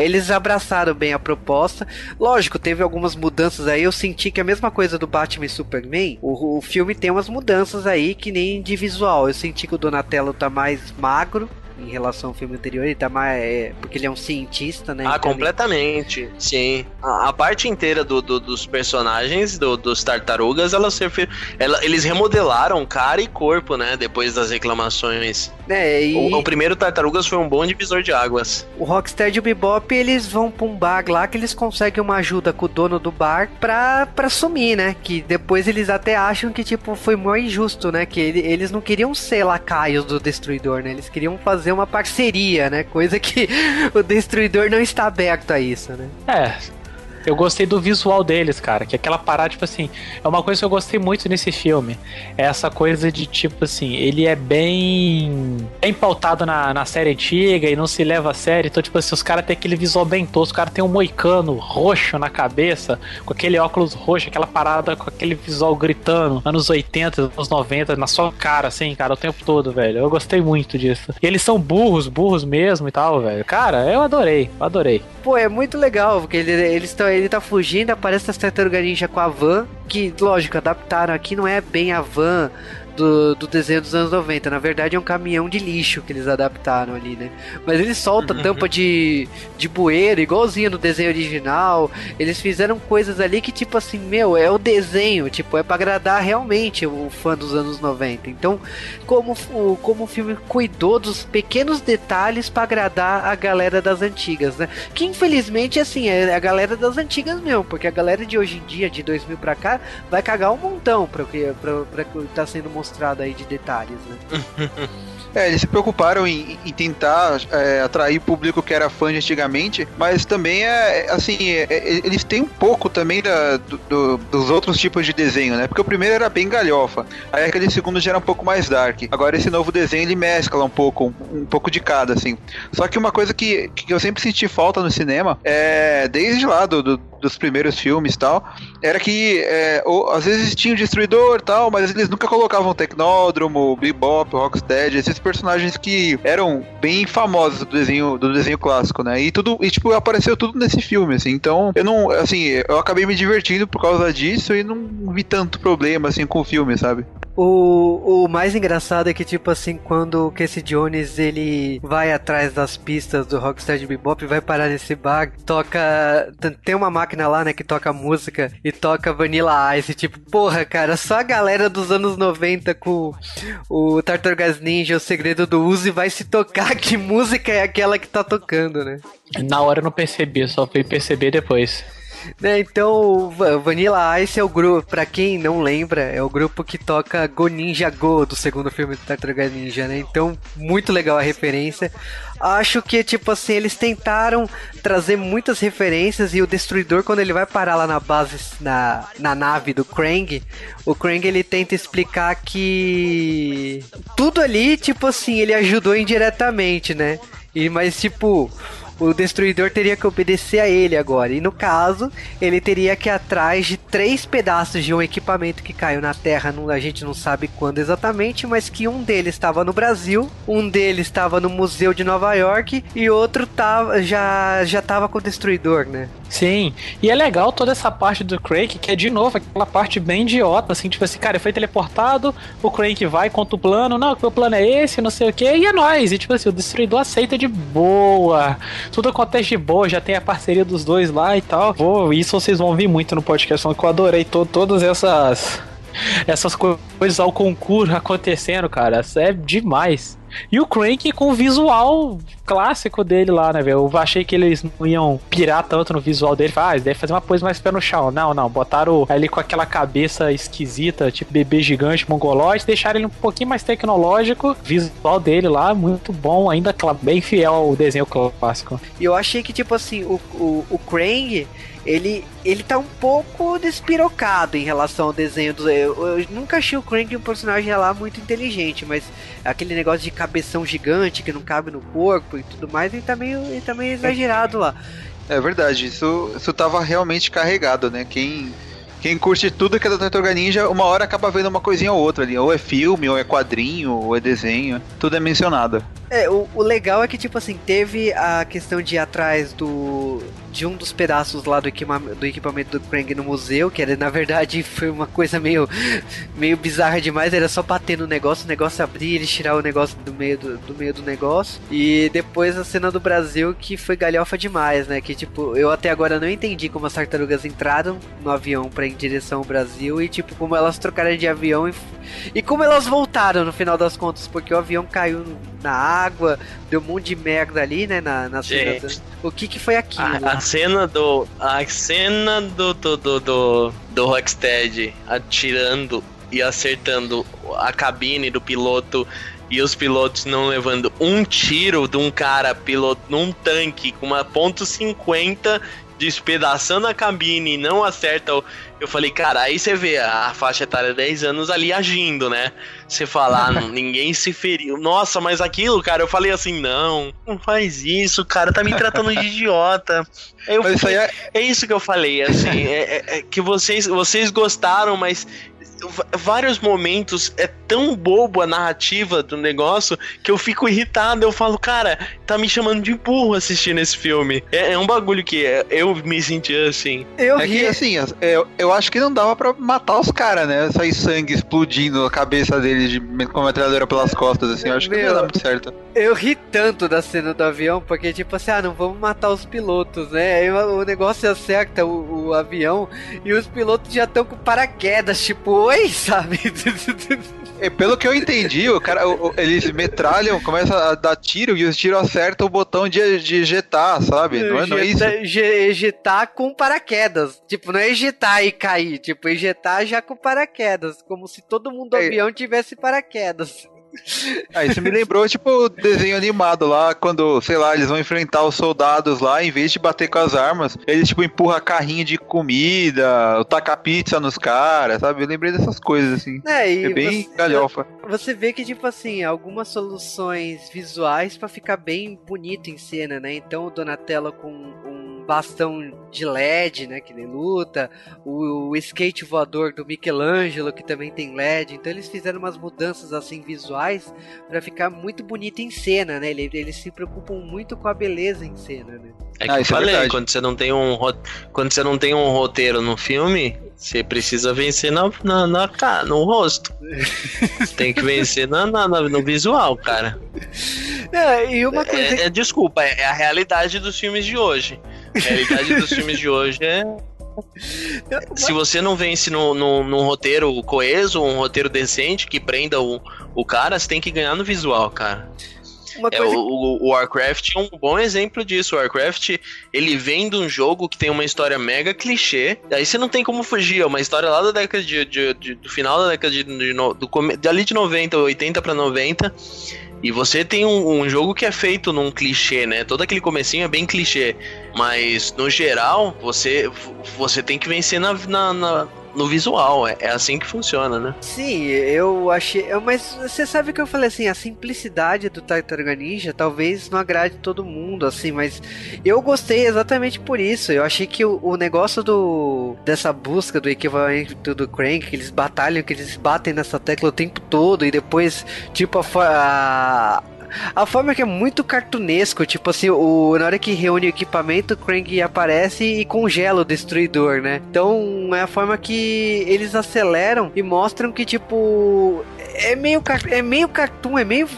eles abraçaram bem a proposta. Lógico, teve algumas mudanças aí. Eu senti que a mesma coisa do Batman e Superman, o, o filme tem umas mudanças aí que nem de visual. Eu senti que o Donatello tá mais magro. Em relação ao filme anterior, ele tá mais. é, porque ele é um cientista, né? Ah, Então ele- completamente. Sim. A, a parte inteira do, do- dos personagens, do- dos tartarugas, elas se ela- eles remodelaram cara e corpo, né? Depois das reclamações. É, e O, o primeiro Tartarugas foi um bom divisor de águas. o Rocksteady e o Bebop, eles vão pra um bar lá que eles conseguem uma ajuda com o dono do bar pra, pra sumir, né? Que depois eles até acham que, tipo, foi mó injusto, né? Que ele- eles não queriam ser lacaios do Destruidor, né? Eles queriam fazer uma parceria, né? Coisa que o Destruidor não está aberto a isso, né? É. Eu gostei do visual deles, cara. Que aquela parada, tipo assim, é uma coisa que eu gostei muito nesse filme. É essa coisa de, tipo assim, ele é bem. bem pautado na, na série antiga e não se leva a sério. Então, tipo assim, os caras têm aquele visual bem tosco. O cara tem um moicano roxo na cabeça, com aquele óculos roxo, aquela parada com aquele visual gritando, anos 80, anos 90, na sua cara, assim, cara, o tempo todo, velho. Eu gostei muito disso. E eles são burros, burros mesmo e tal, velho. Cara, eu adorei, adorei. Pô, é muito legal, porque ele, eles tão, ele tá fugindo, aparece as tartarugas ninja com a van, que, lógico, adaptaram aqui, não é bem a van do, do desenho dos anos 90, na verdade é um caminhão de lixo que eles adaptaram ali, né? Mas eles soltam tampa de, de bueiro, igualzinho no desenho original, eles fizeram coisas ali que, tipo assim, meu, é o desenho, tipo, é pra agradar realmente o fã dos anos 90. Então, como o, como o filme cuidou dos pequenos detalhes pra agradar a galera das antigas, né? Que infelizmente, assim, é a galera das antigas mesmo, porque a galera de hoje em dia, de 2000 pra cá, vai cagar um montão pra o que pra, pra que tá sendo mostrado aí de detalhes, né? É, eles se preocuparam em, em tentar é, atrair o público que era fã de antigamente, mas também é assim, é- é- eles têm um pouco também da- do- do- dos outros tipos de desenho, né? Porque o primeiro era bem galhofa, aí aquele segundo já era um pouco mais dark. Agora esse novo desenho ele mescla um pouco, um, um pouco de cada, assim. Só que uma coisa que, que eu sempre senti falta no cinema é desde lá do, do- dos primeiros filmes e tal, era que é, ou, às vezes tinha o Destruidor e tal, mas eles nunca colocavam Tecnódromo, Bebop, Rocksteady, esses personagens que eram bem famosos do desenho, do desenho clássico, né? E tudo, e tipo, apareceu tudo nesse filme, assim. Então, eu não, assim, eu acabei me divertindo por causa disso e não vi tanto problema, assim, com o filme, sabe? O, o mais engraçado é que, tipo assim, quando o Casey Jones ele vai atrás das pistas do Rocksteady Bebop, vai parar nesse bar, toca. Tem uma máquina lá, né, que toca música e toca Vanilla Ice. Tipo, porra, cara, só a galera dos anos 90 com o Tartarugas Ninja, o segredo do Uzi, vai se tocar que música é aquela que tá tocando, né? Na hora eu não percebi, só fui perceber depois. Né, então, Vanilla Ice é o grupo, pra quem não lembra, é o grupo que toca Go Ninja Go do segundo filme do Tartaruga Ninja, né? Então, muito legal a referência. Acho que, tipo assim, eles tentaram trazer muitas referências e o Destruidor, quando ele vai parar lá na base, na, na nave do Krang, o Krang ele tenta explicar que tudo ali, tipo assim, ele ajudou indiretamente, né? E, mas, tipo, o destruidor teria que obedecer a ele agora. E no caso, ele teria que ir atrás de três pedaços de um equipamento que caiu na Terra. a gente não sabe quando exatamente, mas que um deles estava no Brasil, um deles estava no Museu de Nova York e outro tava, já já estava com o destruidor, né? Sim, e é legal toda essa parte do Crank, que é de novo aquela parte bem idiota, assim, tipo assim, cara, foi teleportado, o Crank vai, conta o plano, não, o plano é esse, não sei o que, e é nóis. E tipo assim, o destruidor aceita de boa. Tudo acontece de boa, já tem a parceria dos dois lá e tal. Pô, isso vocês vão ouvir muito no podcast, que eu adorei to todas essas. Essas co- coisas ao concurso acontecendo, cara. Isso é demais. E o Crank com o visual clássico dele lá, né, velho? Eu achei que eles não iam pirar tanto no visual dele. Ah, eles devem fazer uma pose mais pé no chão. Não, não. Botaram ele com aquela cabeça esquisita, tipo bebê gigante, mongoloide. Deixaram ele um pouquinho mais tecnológico. Visual dele lá, muito bom. Ainda bem fiel ao desenho clássico. E eu achei que, tipo assim, o, o, o Krang, ele, ele tá um pouco despirocado em relação ao desenho do. Eu, eu nunca achei o Krang um personagem lá muito inteligente, mas aquele negócio de cabeção gigante que não cabe no corpo e tudo mais, ele tá meio, ele tá meio exagerado lá. É verdade, isso, isso tava realmente carregado, né? Quem, quem curte tudo que é da Tartaruga Ninja, uma hora acaba vendo uma coisinha ou outra ali. Ou é filme, ou é quadrinho, ou é desenho. Tudo é mencionado. É, o, o legal é que, tipo assim, teve a questão de ir atrás do. De um dos pedaços lá do, equipa- do equipamento do Krang no museu, que era, na verdade foi uma coisa meio, meio bizarra demais, era só bater no negócio, o negócio abrir, eles tirar o negócio do meio do, do meio do negócio. E depois a cena do Brasil que foi galhofa demais, né? Que tipo, eu até agora não entendi como as tartarugas entraram no avião pra ir em direção ao Brasil e tipo, como elas trocaram de avião e, e como elas voltaram no final das contas, porque o avião caiu na água, deu um monte de merda ali, né? Na, na cena. O que que foi aquilo? A, a cena do. A cena do. do, do, do, do Rocksteady atirando e acertando a cabine do piloto e os pilotos não levando um tiro de um cara piloto num tanque com uma ponto .50 despedaçando a cabine e não acerta o... Eu falei, cara, aí você vê a faixa etária 10 anos ali agindo, né? Você fala, ah, ninguém se feriu. Nossa, mas aquilo, cara, eu falei assim, não, não faz isso, cara, tá me tratando de idiota. Eu isso é, é isso que eu falei, assim, é, é- é que vocês, vocês gostaram, mas vários momentos é tão bobo a narrativa do negócio que eu fico irritado. Eu falo, cara, tá me chamando de burro assistindo esse filme. É, é um bagulho que é- eu me senti assim. Eu é ri. que assim, eu, eu acho que não dava pra matar os caras, né? Sair sangue explodindo a cabeça deles de, com a metralhadora pelas costas, assim. Eu acho que não ia Meu. dar muito certo. Eu ri tanto da cena do avião, porque tipo assim, ah, não vamos matar os pilotos, né? Aí o o negócio acerta o, o avião e os pilotos já estão com paraquedas, tipo, oi, sabe? E pelo que eu entendi, o cara, o- eles metralham, começa a dar tiro e os tiros acertam o botão de, de ejetar, sabe? Não é, não é isso? Ejeta- je- Ejetar com paraquedas. Tipo, não é ejetar e cair, tipo, ejetar já com paraquedas. Como se todo mundo do É. avião tivesse paraquedas. Aí isso me lembrou, tipo, o desenho animado lá, quando, sei lá, eles vão enfrentar os soldados lá, em vez de bater com as armas, eles, tipo, empurram carrinho de comida, taca pizza nos caras, sabe? Eu lembrei dessas coisas, assim. É, e É bem você- galhofa. Você vê que, tipo assim, algumas soluções visuais pra ficar bem bonito em cena, né? Então o Donatello com um bastão de LED, né, que nem luta, o, o skate voador do Michelangelo, que também tem LED, então eles fizeram umas mudanças assim visuais pra ficar muito bonito em cena, né, eles, eles se preocupam muito com a beleza em cena, né. É que Ah, eu é falei, verdade. quando você não tem um quando você não tem um roteiro no filme, você precisa vencer na, na, na ca- no rosto. tem que vencer na, na- na- no visual, cara. É, e uma coisa É, é- desculpa, é, é a realidade dos filmes de hoje. A realidade dos filmes de hoje é. Se você não vence no, no, num roteiro coeso, um roteiro decente que prenda o, o cara, você tem que ganhar no visual, cara. uma É, coisa o, o- o Warcraft é um bom exemplo disso. O Warcraft, ele vem de um jogo que tem uma história mega clichê. Aí você não tem como fugir. É uma história lá da década de. de- de- do final da década de. de no- do, dali de 90, 80 pra 90. E você tem um, um jogo que é feito num clichê, né? Todo aquele comecinho é bem clichê. Mas, no geral, você, você tem que vencer na, na- na- no visual. É, é assim que funciona, né? Sim, eu achei. Mas você sabe que eu falei assim, a simplicidade do Tartaruga Ninja talvez não agrade todo mundo, assim, mas eu gostei exatamente por isso. Eu achei que o, negócio do dessa busca do equivalente do, Crank, que eles batalham, que eles batem nessa tecla o tempo todo e depois, tipo, a. a a forma que é muito cartunesco, tipo assim, o, na hora que reúne o equipamento, o Krang aparece e congela o destruidor, né? Então é a forma que eles aceleram e mostram que, tipo, é meio, é meio cartoon, é meio.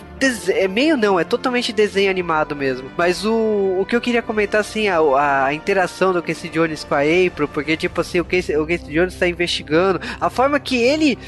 É meio não, é totalmente desenho animado mesmo. Mas o, o que eu queria comentar, assim, a, a interação do Casey Jones com a April, porque, tipo assim, o Casey, o Casey Jones tá investigando, a forma que ele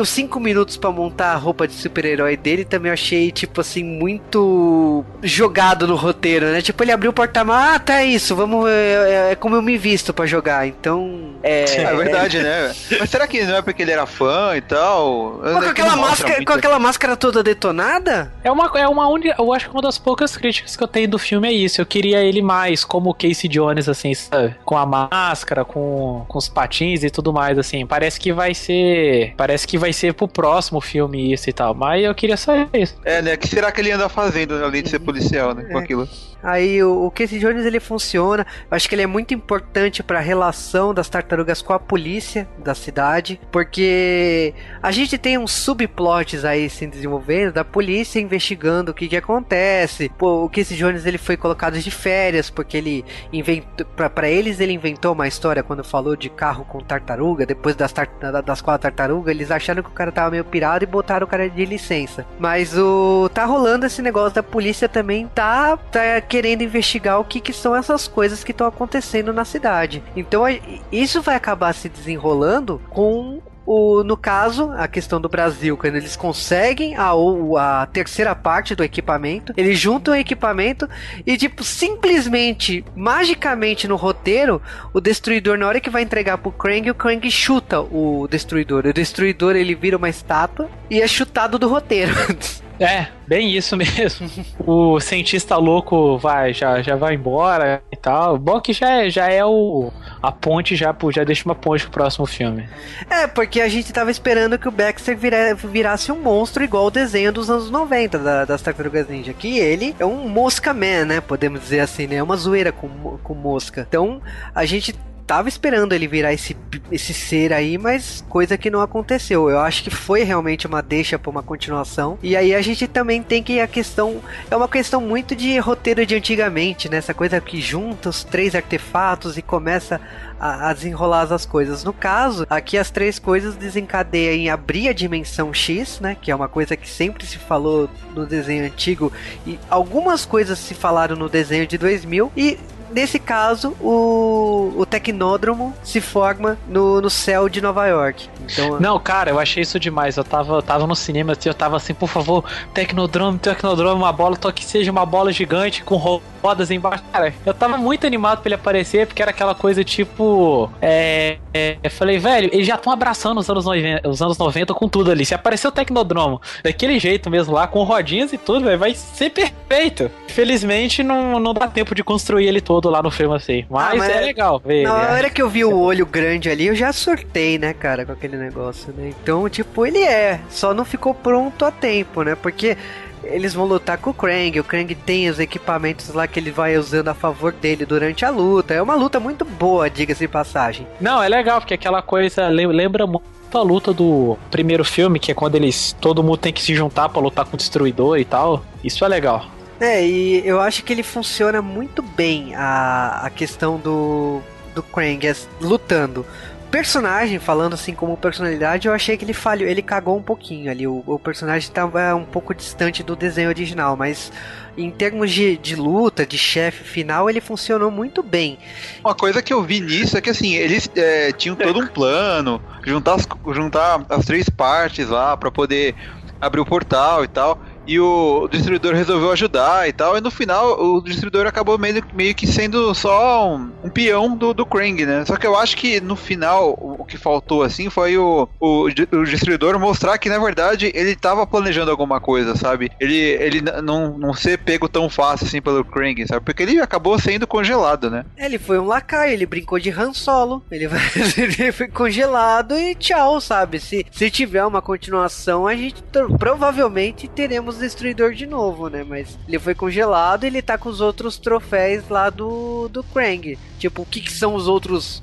os 5 minutos pra montar a roupa de super-herói dele, também achei, tipo assim, muito jogado no roteiro, né? Tipo, ele abriu o porta-malas, ah, tá isso, vamos, é, é como eu me visto pra jogar, então... É, É verdade, né? Mas será que não é porque ele era fã e tal? Pô, com, aquela máscara, com aquela máscara toda detonada? É uma, é uma única, eu acho que uma das poucas críticas que eu tenho do filme é isso. Eu queria ele mais como o Casey Jones, assim, sabe? Com a máscara, com, com os patins e tudo mais, assim. Parece que vai ser. Parece que vai ser pro próximo filme isso e tal. Mas eu queria só isso. É, né? O que será que ele anda fazendo além de ser policial, né? Com É. aquilo. Aí o, o Casey Jones ele funciona. Eu acho que ele é muito importante para a relação das tartarugas com a polícia da cidade, porque a gente tem uns subplots aí se desenvolvendo da polícia investigando o que que acontece. Pô, o Casey Jones ele foi colocado de férias porque ele inventou para eles ele inventou uma história quando falou de carro com tartaruga, depois das tar- da- das quatro tartarugas, eles acharam que o cara tava meio pirado e botaram o cara de licença. Mas o tá rolando esse negócio da polícia também tá tá querendo investigar o que que são essas coisas que estão acontecendo na cidade. Então isso vai acabar se desenrolando com o, no caso, a questão do Brasil, quando eles conseguem a, a terceira parte do equipamento, eles juntam o equipamento e, tipo, simplesmente, magicamente no roteiro, o destruidor, na hora que vai entregar pro Krang, o Krang chuta o destruidor. O destruidor ele vira uma estátua e é chutado do roteiro. É, bem isso mesmo. o cientista louco vai, já, já vai embora e tal. Bom que já é, já é o. A ponte já, já deixa uma ponte pro próximo filme. É, porque a gente tava esperando que o Baxter vira- virasse um monstro igual o desenho dos anos 90 da- das Tartarugas Ninja. Que ele é um mosca man, né? Podemos dizer assim, né? É uma zoeira com, com mosca. Então, a gente tava esperando ele virar esse, esse ser aí, mas coisa que não aconteceu. Eu acho que foi realmente uma deixa pra uma continuação. E aí a gente também tem que a questão. É uma questão muito de roteiro de antigamente, né? Essa coisa que junta os três artefatos e começa a, a desenrolar as coisas. No caso, aqui as três coisas desencadeiam em abrir a dimensão X, né? Que é uma coisa que sempre se falou no desenho antigo e algumas coisas se falaram no desenho de 2000 e Nesse caso, o, o Tecnódromo se forma no, no céu de Nova York. Então, Não, cara, eu achei isso demais. Eu tava, eu tava no cinema, eu tava assim, por favor, Tecnodrome, Tecnodrome, uma bola, só que seja uma bola gigante com rodas embaixo. Cara, eu tava muito animado pra ele aparecer, porque era aquela coisa tipo. É. é, eu falei, velho, eles já estão abraçando os anos, 90, os anos 90 com tudo ali. Se aparecer o Tecnodromo daquele jeito mesmo lá, com rodinhas e tudo, velho, vai ser perfeito. Infelizmente, não, não dá tempo de construir ele todo lá no filme assim. Mas, Ah, mas é legal ver. Na hora que eu vi o olho grande ali, eu já surtei, né, cara, com aquele negócio, né? Então, tipo, ele é, só não ficou pronto a tempo, né? Porque eles vão lutar com o Krang. O Krang tem os equipamentos lá que ele vai usando a favor dele durante a luta. É uma luta muito boa, diga-se de passagem. Não, é legal, porque aquela coisa lem- lembra muito a luta do primeiro filme, que é quando eles. todo mundo tem que se juntar pra lutar com o destruidor e tal. Isso é legal. É, e eu acho que ele funciona muito bem a, a questão do, do Krang as- lutando. Personagem, falando assim como personalidade, eu achei que ele falhou, ele cagou um pouquinho ali. O, o personagem estava um pouco distante do desenho original, mas em termos de, de luta, de chefe final, ele funcionou muito bem. Uma coisa que eu vi nisso é que assim, eles é, tinham todo um plano, juntar as, juntar as três partes lá pra poder abrir o portal e tal. E o destruidor resolveu ajudar e tal. E no final, o destruidor acabou meio, meio que sendo só um, um peão do, do Krang, né? Só que eu acho que no final, o, que faltou assim foi o, o, o destruidor mostrar que na verdade ele tava planejando alguma coisa, sabe? Ele, ele não, não ser pego tão fácil assim pelo Krang, sabe? Porque ele acabou sendo congelado, né? Ele foi um lacaio, ele brincou de Han Solo, ele, ele foi congelado e tchau, sabe? Se, se tiver uma continuação, a gente provavelmente teremos Destruidor de novo, né? Mas ele foi congelado e ele tá com os outros troféus lá do, do Krang. Tipo, o que, que são os outros.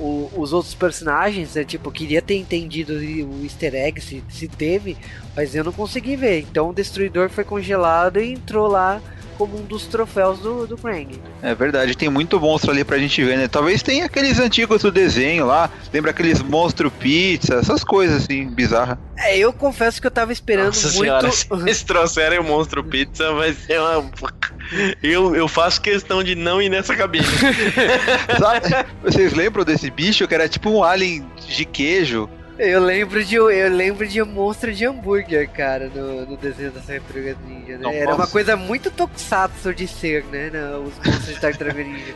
o- os outros personagens, né? Tipo, queria ter entendido o easter egg se, se teve, mas eu não consegui ver. Então o Destruidor foi congelado e entrou lá como um dos troféus do, do Krang. É verdade, tem muito monstro ali pra gente ver, né? Talvez tenha aqueles antigos do desenho lá, lembra aqueles monstro pizza, essas coisas assim, bizarras. É, eu confesso que eu tava esperando Nossa muito. senhora, se eles trouxerem o Monstro Pizza, vai ser uma. Eu, eu faço questão de não ir nessa cabine. Sabe? Vocês lembram desse bicho que era tipo um alien de queijo? Eu lembro de eu lembro de um monstro de hambúrguer, cara, no, no desenho das Tartarugas Ninja, né? Era uma coisa muito tokusatsu de ser, né? Os monstros de Tartaruga Ninja.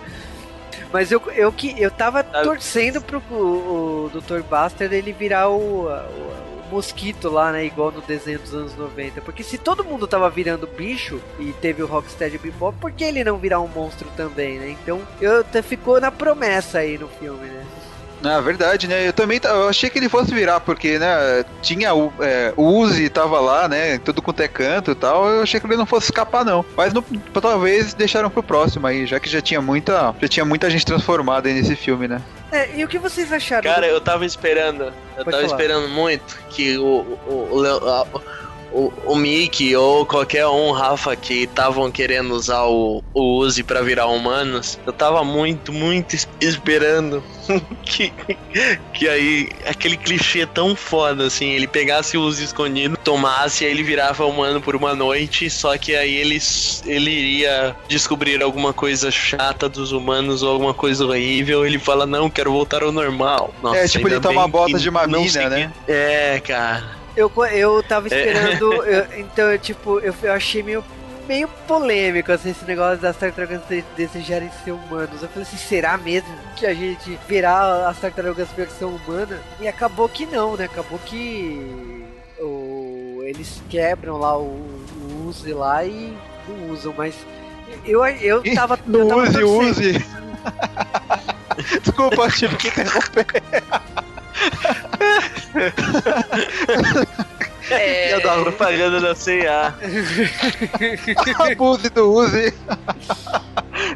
Mas eu, eu, que, eu tava torcendo pro o, o Dr. Buster ele virar o, o, mosquito lá, né? Igual no desenho dos anos 90. Porque se todo mundo tava virando bicho e teve o Rocksteady Bebop, por que ele não virar um monstro também, né? Então eu, até ficou na promessa aí no filme, né? Na verdade, né? Eu também ta- eu achei que ele fosse virar, porque, né? Tinha o, é, o Uzi tava lá, né? Tudo quanto é canto e tal. Eu achei que ele não fosse escapar, não. Mas no- talvez deixaram pro próximo aí, já que já tinha muita. Já tinha muita gente transformada aí nesse filme, né? É, e o que vocês acharam? Cara, do- eu tava esperando. Eu Pode tava falar. esperando muito que o, o, o, a- o, o Mickey ou qualquer um, Rafa, que estavam querendo usar o, o Uzi pra virar humanos. Eu tava muito, muito es- esperando que, que aí aquele clichê tão foda assim, ele pegasse o Uzi escondido, tomasse, aí ele virava humano por uma noite, só que aí ele, ele iria descobrir alguma coisa chata dos humanos ou alguma coisa horrível, ele fala, não, quero voltar ao normal. Nossa, é, tipo, ele toma bem bota de uma mina, né? É, cara. Eu, eu tava É. esperando. eu- então, eu, tipo, eu, eu achei meio, meio polêmico assim, esse negócio das tartarugas de- desejarem ser humanos. Eu falei assim, será mesmo que a gente virar as tartarugas versão humana? E acabou que não, né? Acabou que o, eles quebram lá o, o Uzi lá e não usam, mas eu, eu tava. eu Não tava use, torcendo. use. Desculpa, tive que interromper. É, da hora. propaganda da C&A. Abuse do use.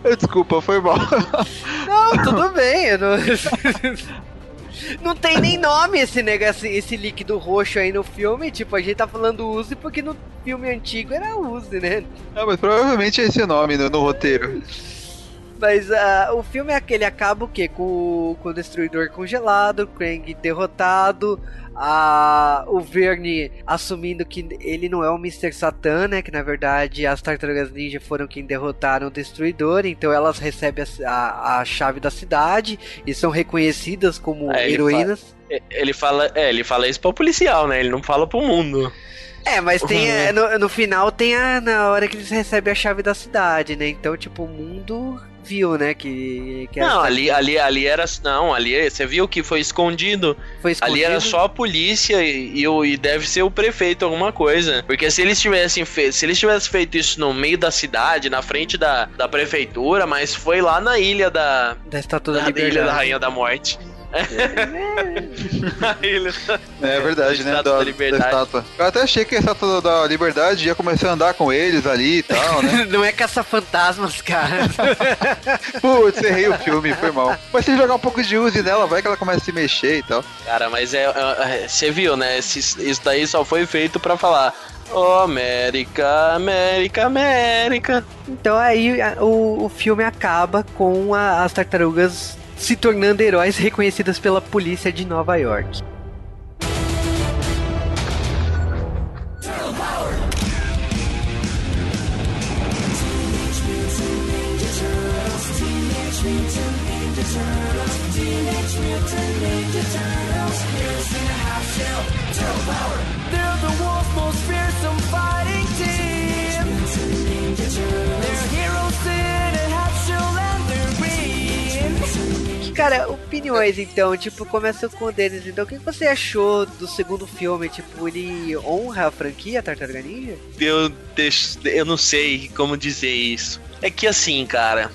Desculpa, foi mal. Não, tudo bem. Eu não... não tem nem nome esse negócio, esse líquido roxo aí no filme. Tipo, a gente tá falando Uzi porque no filme antigo era Uzi, né? Não, mas provavelmente é esse o nome no, no roteiro. Mas ah, o filme é aquele acaba o quê? Com, o- com o Destruidor congelado, o Krang derrotado, a, o Verne assumindo que ele não é o Mr. Satan, né? Que na verdade as Tartarugas Ninja foram quem derrotaram o Destruidor, então elas recebem a, a- a chave da cidade e são reconhecidas como Aí ele heroínas. Ele fala, é, ele fala isso pro policial, né? Ele não fala pro mundo. É, mas tem Uhum. é, no, no final tem a na hora que eles recebem a chave da cidade, né? Então, tipo, o mundo viu, né, que, que Não, ali, ali, ali era. Não, ali você viu que foi escondido. foi Ali era escondido. só a polícia e, e, e deve ser o prefeito, alguma coisa. Porque se eles tivessem feito. Se eles tivessem feito isso no meio da cidade, na frente da, da prefeitura, mas foi lá na ilha da. da Estátua da da ilha da Rainha da Morte. Ele- É verdade, né? Estátua Da, da Liberdade. da estátua. Eu até achei que a estátua da liberdade ia começar a andar com eles ali e tal, né? Não é caça-fantasmas, cara. Putz, errei o filme, foi mal. Mas se jogar um pouco de use nela, vai que ela começa a se mexer e tal. Cara, mas é. é- é- Você viu, né? Isso daí só foi feito pra falar. Oh, América, América, América. Então aí a- o, o filme acaba com a- as tartarugas se tornando heróis reconhecidas pela polícia de Nova York. They're the world's most fearsome fighting team. Cara, opiniões então, tipo, começa com o deles. Então, o que você achou do segundo filme? Tipo, ele honra a franquia Tartaruga Ninja? Eu, eu não sei como dizer isso. É que assim, cara.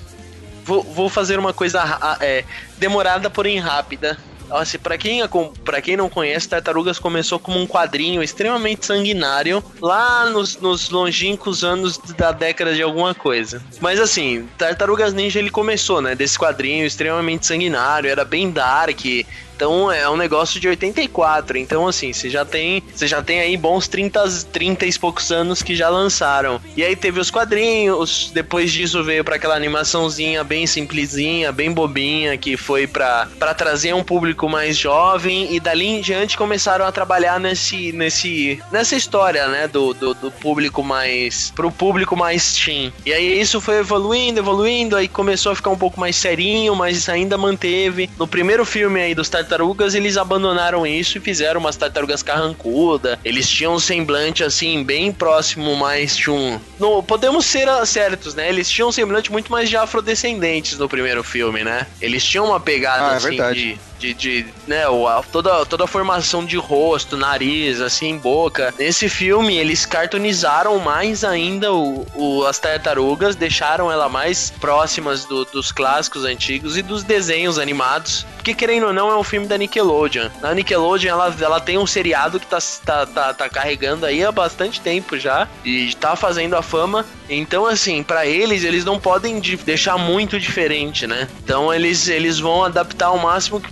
Vou, vou fazer uma coisa é, demorada, porém rápida. Assim, pra, quem, acom- pra quem não conhece, Tartarugas começou como um quadrinho extremamente sanguinário lá nos, nos longínquos anos da década de alguma coisa. Mas assim, Tartarugas Ninja ele começou, né? Desse quadrinho extremamente sanguinário, era bem dark. Então é um negócio de 84. Então, assim, você já tem. Você já tem aí bons 30, 30 e poucos anos que já lançaram. E aí teve os quadrinhos. Depois disso veio pra aquela animaçãozinha bem simplesinha, bem bobinha, que foi pra trazer um público mais jovem. E dali em diante começaram a trabalhar nesse, nesse, nessa história, né? Do, do, do público mais. pro público mais teen. E aí isso foi evoluindo, evoluindo. Aí começou a ficar um pouco mais serinho, mas ainda manteve. No primeiro filme aí dos tartarugas, eles abandonaram isso e fizeram umas tartarugas carrancuda. Eles tinham um semblante assim, bem próximo mais de um. No, podemos ser ah, certos, né? Eles tinham um semblante muito mais de afrodescendentes no primeiro filme, né? Eles tinham uma pegada Ah, é assim verdade. de, de, de, né, a- toda, toda a formação de rosto, nariz, assim, boca. Nesse filme, eles cartoonizaram mais ainda o, o- as tartarugas, deixaram ela mais próximas do- dos clássicos antigos e dos desenhos animados. Porque, querendo ou não, é um filme da Nickelodeon. A Nickelodeon, ela, ela tem um seriado que tá, tá, tá, tá carregando aí há bastante tempo já. E tá fazendo a fama. Então, assim, pra eles, eles não podem deixar muito diferente, né? Então, eles, eles vão adaptar o máximo que.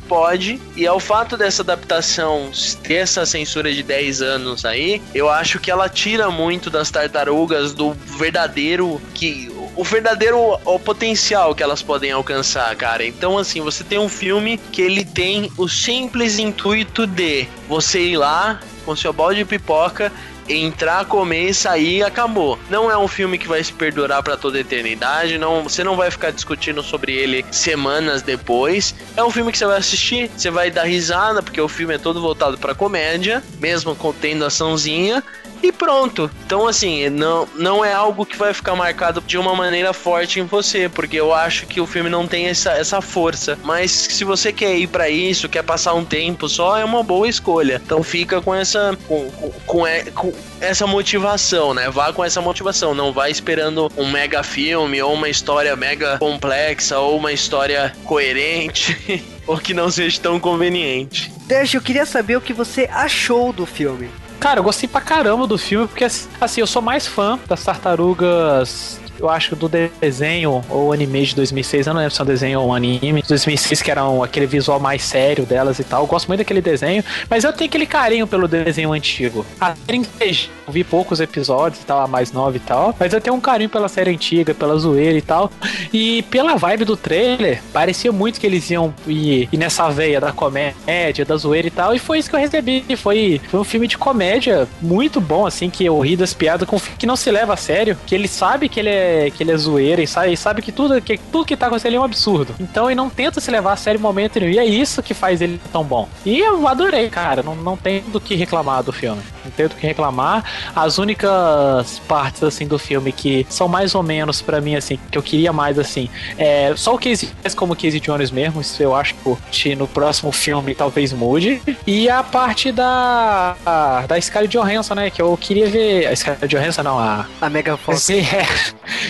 E ao fato dessa adaptação ter essa censura de 10 anos aí, eu acho que ela tira muito das tartarugas do verdadeiro que o verdadeiro o potencial que elas podem alcançar, cara. Então, assim, você tem um filme que ele tem o simples intuito de você ir lá com seu balde de pipoca entrar, comer, sair e acabou. Não é um filme que vai se perdurar pra toda a eternidade, não, você não vai ficar discutindo sobre ele semanas depois. É um filme que você vai assistir, você vai dar risada, porque o filme é todo voltado pra comédia, mesmo contendo açãozinha. E pronto. Então, assim, não, não é algo que vai ficar marcado de uma maneira forte em você, porque eu acho que o filme não tem essa, essa força. Mas se você quer ir pra isso, quer passar um tempo só, é uma boa escolha. Então fica com essa com, com, com, essa motivação, né? Vá com essa motivação. Não vá esperando um mega filme ou uma história mega complexa ou uma história coerente ou que não seja tão conveniente. Deixa, eu queria saber o que você achou do filme. Cara, eu gostei pra caramba do filme, porque assim, eu sou mais fã das tartarugas. Eu acho do desenho ou anime de 2006, eu não lembro se é um desenho ou um anime, de 2006, que era um- aquele visual mais sério delas e tal. Eu gosto muito daquele desenho, mas eu tenho aquele carinho pelo desenho antigo. A série CG, eu vi poucos episódios e tal, a mais nova e tal, mas eu tenho um carinho pela série antiga, pela zoeira e tal. E pela vibe do trailer, parecia muito que eles iam ir, ir nessa veia da comédia, da zoeira e tal, e foi isso que eu recebi. Foi, foi um filme de comédia muito bom, assim, que eu ri das piadas que não se leva a sério, que ele sabe que ele é, que ele é zoeira e sabe, e sabe que, tudo, que tudo que tá acontecendo é um absurdo. Então ele não tenta se levar a sério em momento nenhum, e é isso que faz ele tão bom. E eu adorei, cara, não, não tem do que reclamar do filme. Não tem do que reclamar. As únicas partes, assim, do filme que são mais ou menos pra mim, assim, que eu queria mais, assim, é só o Casey como o Casey Jones mesmo, isso eu acho que no próximo filme talvez mude. E a parte da a- da Scarlett Johansson, né, que eu queria ver... A Scarlett Johansson, não, a... A Mega Fox. Sim, é.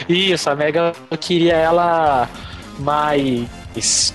Isso, a Mega, queria ela mais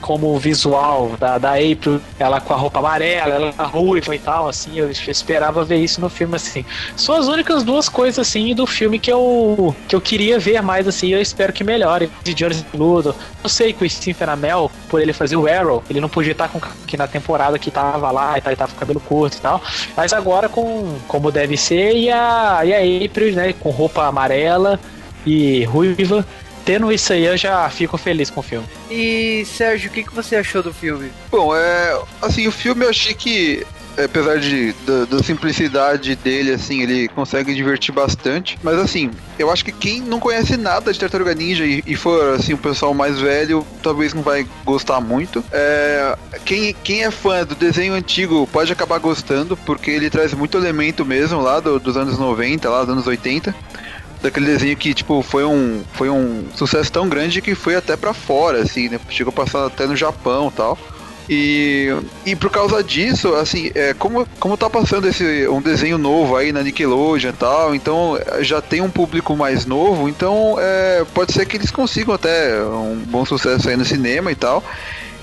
como visual da, da April, ela com a roupa amarela, ela ruiva e tal, assim, eu esperava ver isso no filme, assim. São as únicas duas coisas, assim, do filme que eu, que eu queria ver mais, assim, eu espero que melhore. De Jones Ludo. Eu sei que o Stephen Amell, por ele fazer o Arrow, ele não podia estar com que na temporada que tava lá e tal, ele tava com cabelo curto e tal. Mas agora com como deve ser, e a, e a April, né, com roupa amarela e ruiva. Tendo isso aí, eu já fico feliz com o filme. E Sérgio, o que, que você achou do filme? Bom, é. Assim, o filme eu achei que. Apesar de, da, da simplicidade dele, assim, ele consegue divertir bastante. Mas assim, eu acho que quem não conhece nada de Tartaruga Ninja e, e for assim, o pessoal mais velho, talvez não vai gostar muito. É, quem, quem é fã do desenho antigo pode acabar gostando, porque ele traz muito elemento mesmo lá do- dos anos 90, lá dos anos 80 daquele desenho que, tipo, foi um, foi um sucesso tão grande que foi até pra fora, assim, né? Chegou a passar até no Japão tal. E, e por causa disso, assim, é, como, como tá passando esse um desenho novo aí na Nickelodeon e tal, então é, já tem um público mais novo, então é, pode ser que eles consigam até um bom sucesso aí no cinema e tal.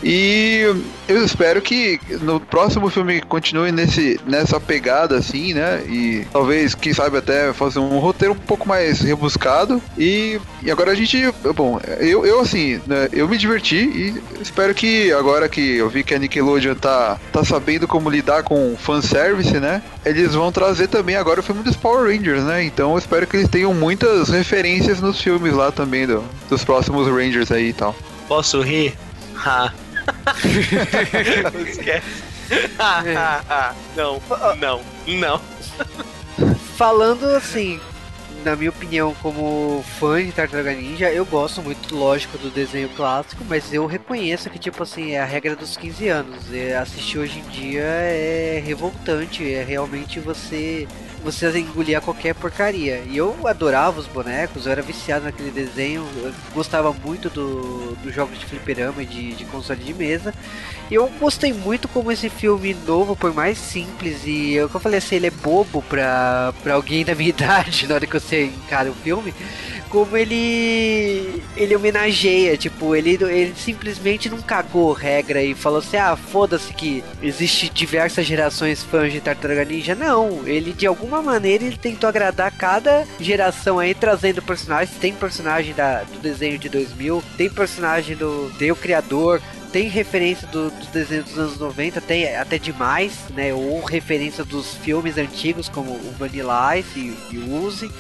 E eu espero que no próximo filme continue nesse, nessa pegada, assim, né? E talvez, quem sabe, até fazer um roteiro um pouco mais rebuscado. E, e agora a gente. Bom, eu, eu assim, né, eu me diverti e espero que agora que eu vi que a Nickelodeon tá, tá sabendo como lidar com fanservice, né? Eles vão trazer também agora o filme dos Power Rangers, né? Então eu espero que eles tenham muitas referências nos filmes lá também do, dos próximos Rangers aí e tal. Posso rir? Ha. Esquece. Ha, ha. Não, não, não. Falando assim, na minha opinião, como fã de Tartaruga Ninja, eu gosto muito, lógico, do desenho clássico, mas eu reconheço que, tipo assim, é a regra dos 15 anos. É, assistir hoje em dia é revoltante, é realmente você você engolir a qualquer porcaria. E eu adorava os bonecos, eu era viciado naquele desenho, eu gostava muito do, dos jogos de fliperama e de, de console de mesa. Eu gostei muito como esse filme novo, por mais simples e eu que eu falei assim, ele é bobo pra, pra alguém da minha idade na hora que você encara o filme, como ele ele homenageia, tipo, ele, ele simplesmente não cagou regra e falou assim, ah, foda-se que existe diversas gerações fãs de Tartaruga Ninja. Não, ele de alguma maneira ele tentou agradar cada geração aí, trazendo personagens. Tem personagem da, do desenho de 2000, tem personagem do Deu Criador, tem referência do, do desenho dos anos 90, tem até demais, né? Ou referência dos filmes antigos, como o Vanilla Ice e, e o Uzi.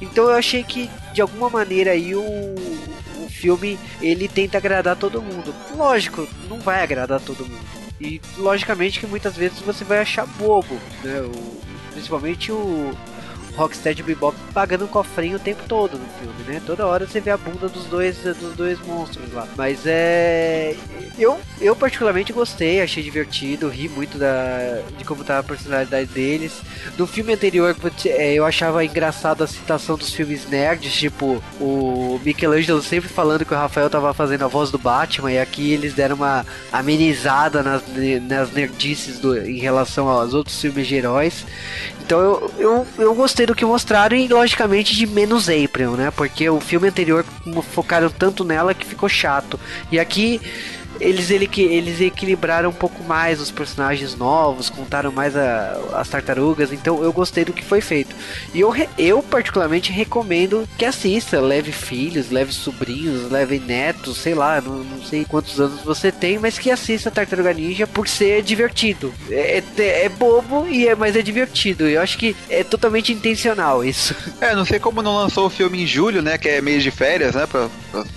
Então eu achei que de alguma maneira aí o, o filme ele tenta agradar todo mundo. Lógico, não vai agradar todo mundo. E logicamente que muitas vezes você vai achar bobo, né? O- principalmente o Rocksteady Bebop pagando um cofrinho o tempo todo no filme, né? Toda hora você vê a bunda dos dois dos dois monstros lá. Mas é eu eu particularmente gostei, achei divertido, ri muito da de como tá a personalidade deles. No filme anterior é, eu achava engraçado a citação dos filmes nerds, tipo o Michelangelo sempre falando que o Rafael tava fazendo a voz do Batman e aqui eles deram uma amenizada nas, nas nerdices do, em relação aos outros filmes de heróis. Então eu, eu, eu gostei do que mostraram e logicamente de menos April, né? Porque o filme anterior focaram tanto nela que ficou chato. E aqui eles, ele, eles equilibraram um pouco mais os personagens novos, contaram mais a- as tartarugas, então eu gostei do que foi feito. E eu, eu particularmente recomendo que assista, leve filhos, leve sobrinhos, leve netos, sei lá, não, não sei quantos anos você tem, mas que assista Tartaruga Ninja por ser divertido. É, é, é bobo, e é, mas é divertido. Eu acho que é totalmente intencional isso. É, não sei como não lançou o filme em julho, né? Que é mês de férias, né? Pra,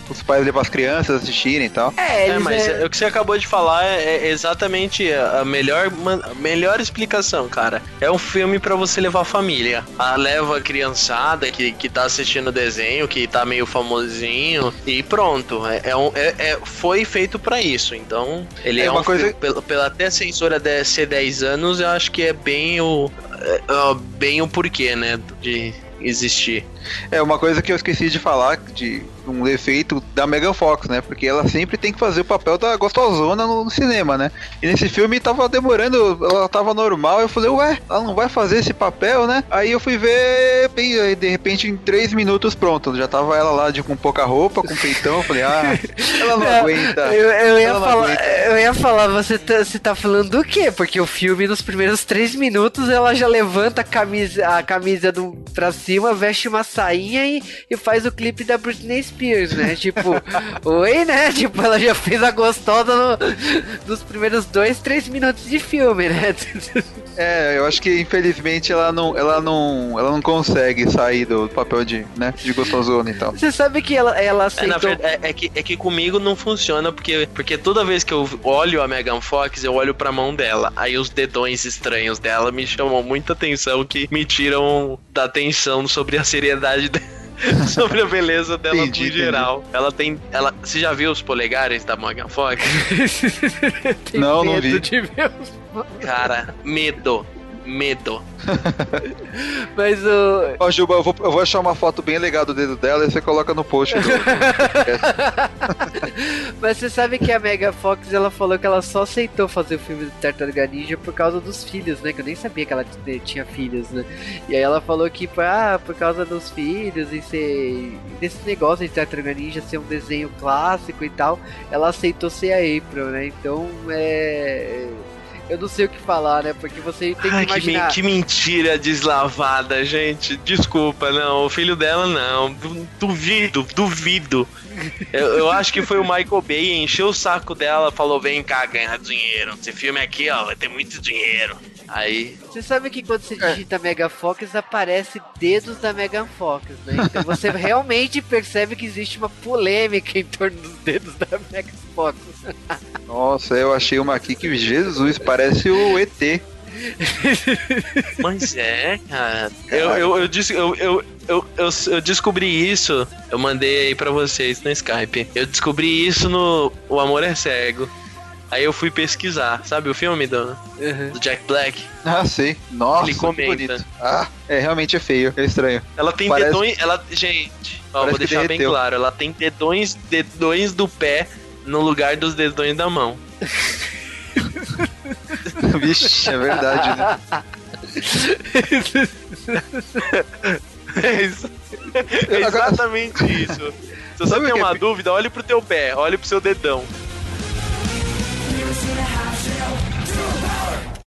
os pais levar as crianças assistirem e tal. É, É, mas é- o que você acabou de falar é, é exatamente a melhor, a melhor explicação, cara. É um filme pra você levar a família. A leva a criançada que, que tá assistindo o desenho, que tá meio famosinho, e pronto. É, é um- é- é- foi feito pra isso. Então, ele é, É uma um coisa- filme, pela, pela até censura de ser 10 anos, eu acho que é bem o, é, é, bem o porquê, né, de existir. É, uma coisa que eu esqueci de falar, de um defeito da Megan Fox, né? Porque ela sempre tem que fazer o papel da gostosona no, no cinema, né? E nesse filme tava demorando, ela tava normal, eu falei, ué, ela não vai fazer esse papel, né? Aí eu fui ver, bem, de repente em três minutos pronto, já tava ela lá de com pouca roupa, com peitão, eu falei, ah, ela não aguenta. Eu, eu ia não falar, aguenta. eu ia falar, você tá, você tá falando do quê? Porque o filme, nos primeiros três minutos, ela já levanta a camisa, a camisa do, pra cima, veste uma sainha e, e faz o clipe da Britney Spears, né? Tipo, oi, né? Tipo, ela já fez a gostosa no- nos primeiros dois, três minutos de filme, né? É, eu acho que infelizmente ela não, ela não, ela não consegue sair do papel de, né, de gostosona e tal. Você sabe que ela, ela É, na aceitou. verdade, é, é que, é que comigo não funciona, porque, porque toda vez que eu olho a Megan Fox, eu olho pra mão dela. Aí os dedões estranhos dela me chamam muita atenção, que me tiram da atenção sobre a seriedade dela. sobre a beleza dela Entendi, no entendi. geral. Ela tem. Ela, você já viu os polegares da Megan Fox? tem Não, não vi. de ver os- Cara, medo. Medo. Mas o. Ó, Juba, eu vou, eu vou achar uma foto bem legal do dedo dela e você coloca no post do. Mas você sabe que a Mega Fox ela falou que ela só aceitou fazer o filme do Tartaruga Ninja por causa dos filhos, né? Que eu nem sabia que ela t- tinha filhos, né? E aí ela falou que ah, por causa dos filhos e ser. desse negócio de Tartaruga Ninja ser um desenho clássico e tal, ela aceitou ser a April, né? Então é. Eu não sei o que falar, né? Porque você tem que Ai, que, men- imaginar. que mentira deslavada, gente. Desculpa, não. O filho dela, não. Du- Duvido, duvido. Eu, eu acho que foi o Michael Bay, encheu o saco dela, falou: vem cá ganhar dinheiro. Esse filme aqui, ó, vai ter muito dinheiro. Aí. Você sabe que quando você digita Mega Fox aparece dedos da Megan Fox, né? Então você realmente percebe que existe uma polêmica em torno dos dedos da Megan Fox. Nossa, eu achei uma aqui que Jesus parece o ET. Mas é, cara. Eu, eu, eu, disse, eu, eu, eu, eu, eu descobri isso. Eu mandei aí pra vocês no Skype. Eu descobri isso no O Amor é Cego. Aí eu fui pesquisar. Sabe o filme do, do Jack Black? Ah, sei. Nossa, Ele que comenta. bonito. Ah, é realmente é feio, é estranho. Ela tem Parece- dedões. Ela, gente, ó, vou que deixar bem claro. Ela tem dedões, dedões do pé no lugar dos dedões da mão. Vixe, é verdade, né? É, isso- é exatamente isso. Se você Sabe tem que uma é- dúvida, olhe pro teu pé, olhe pro seu dedão. losing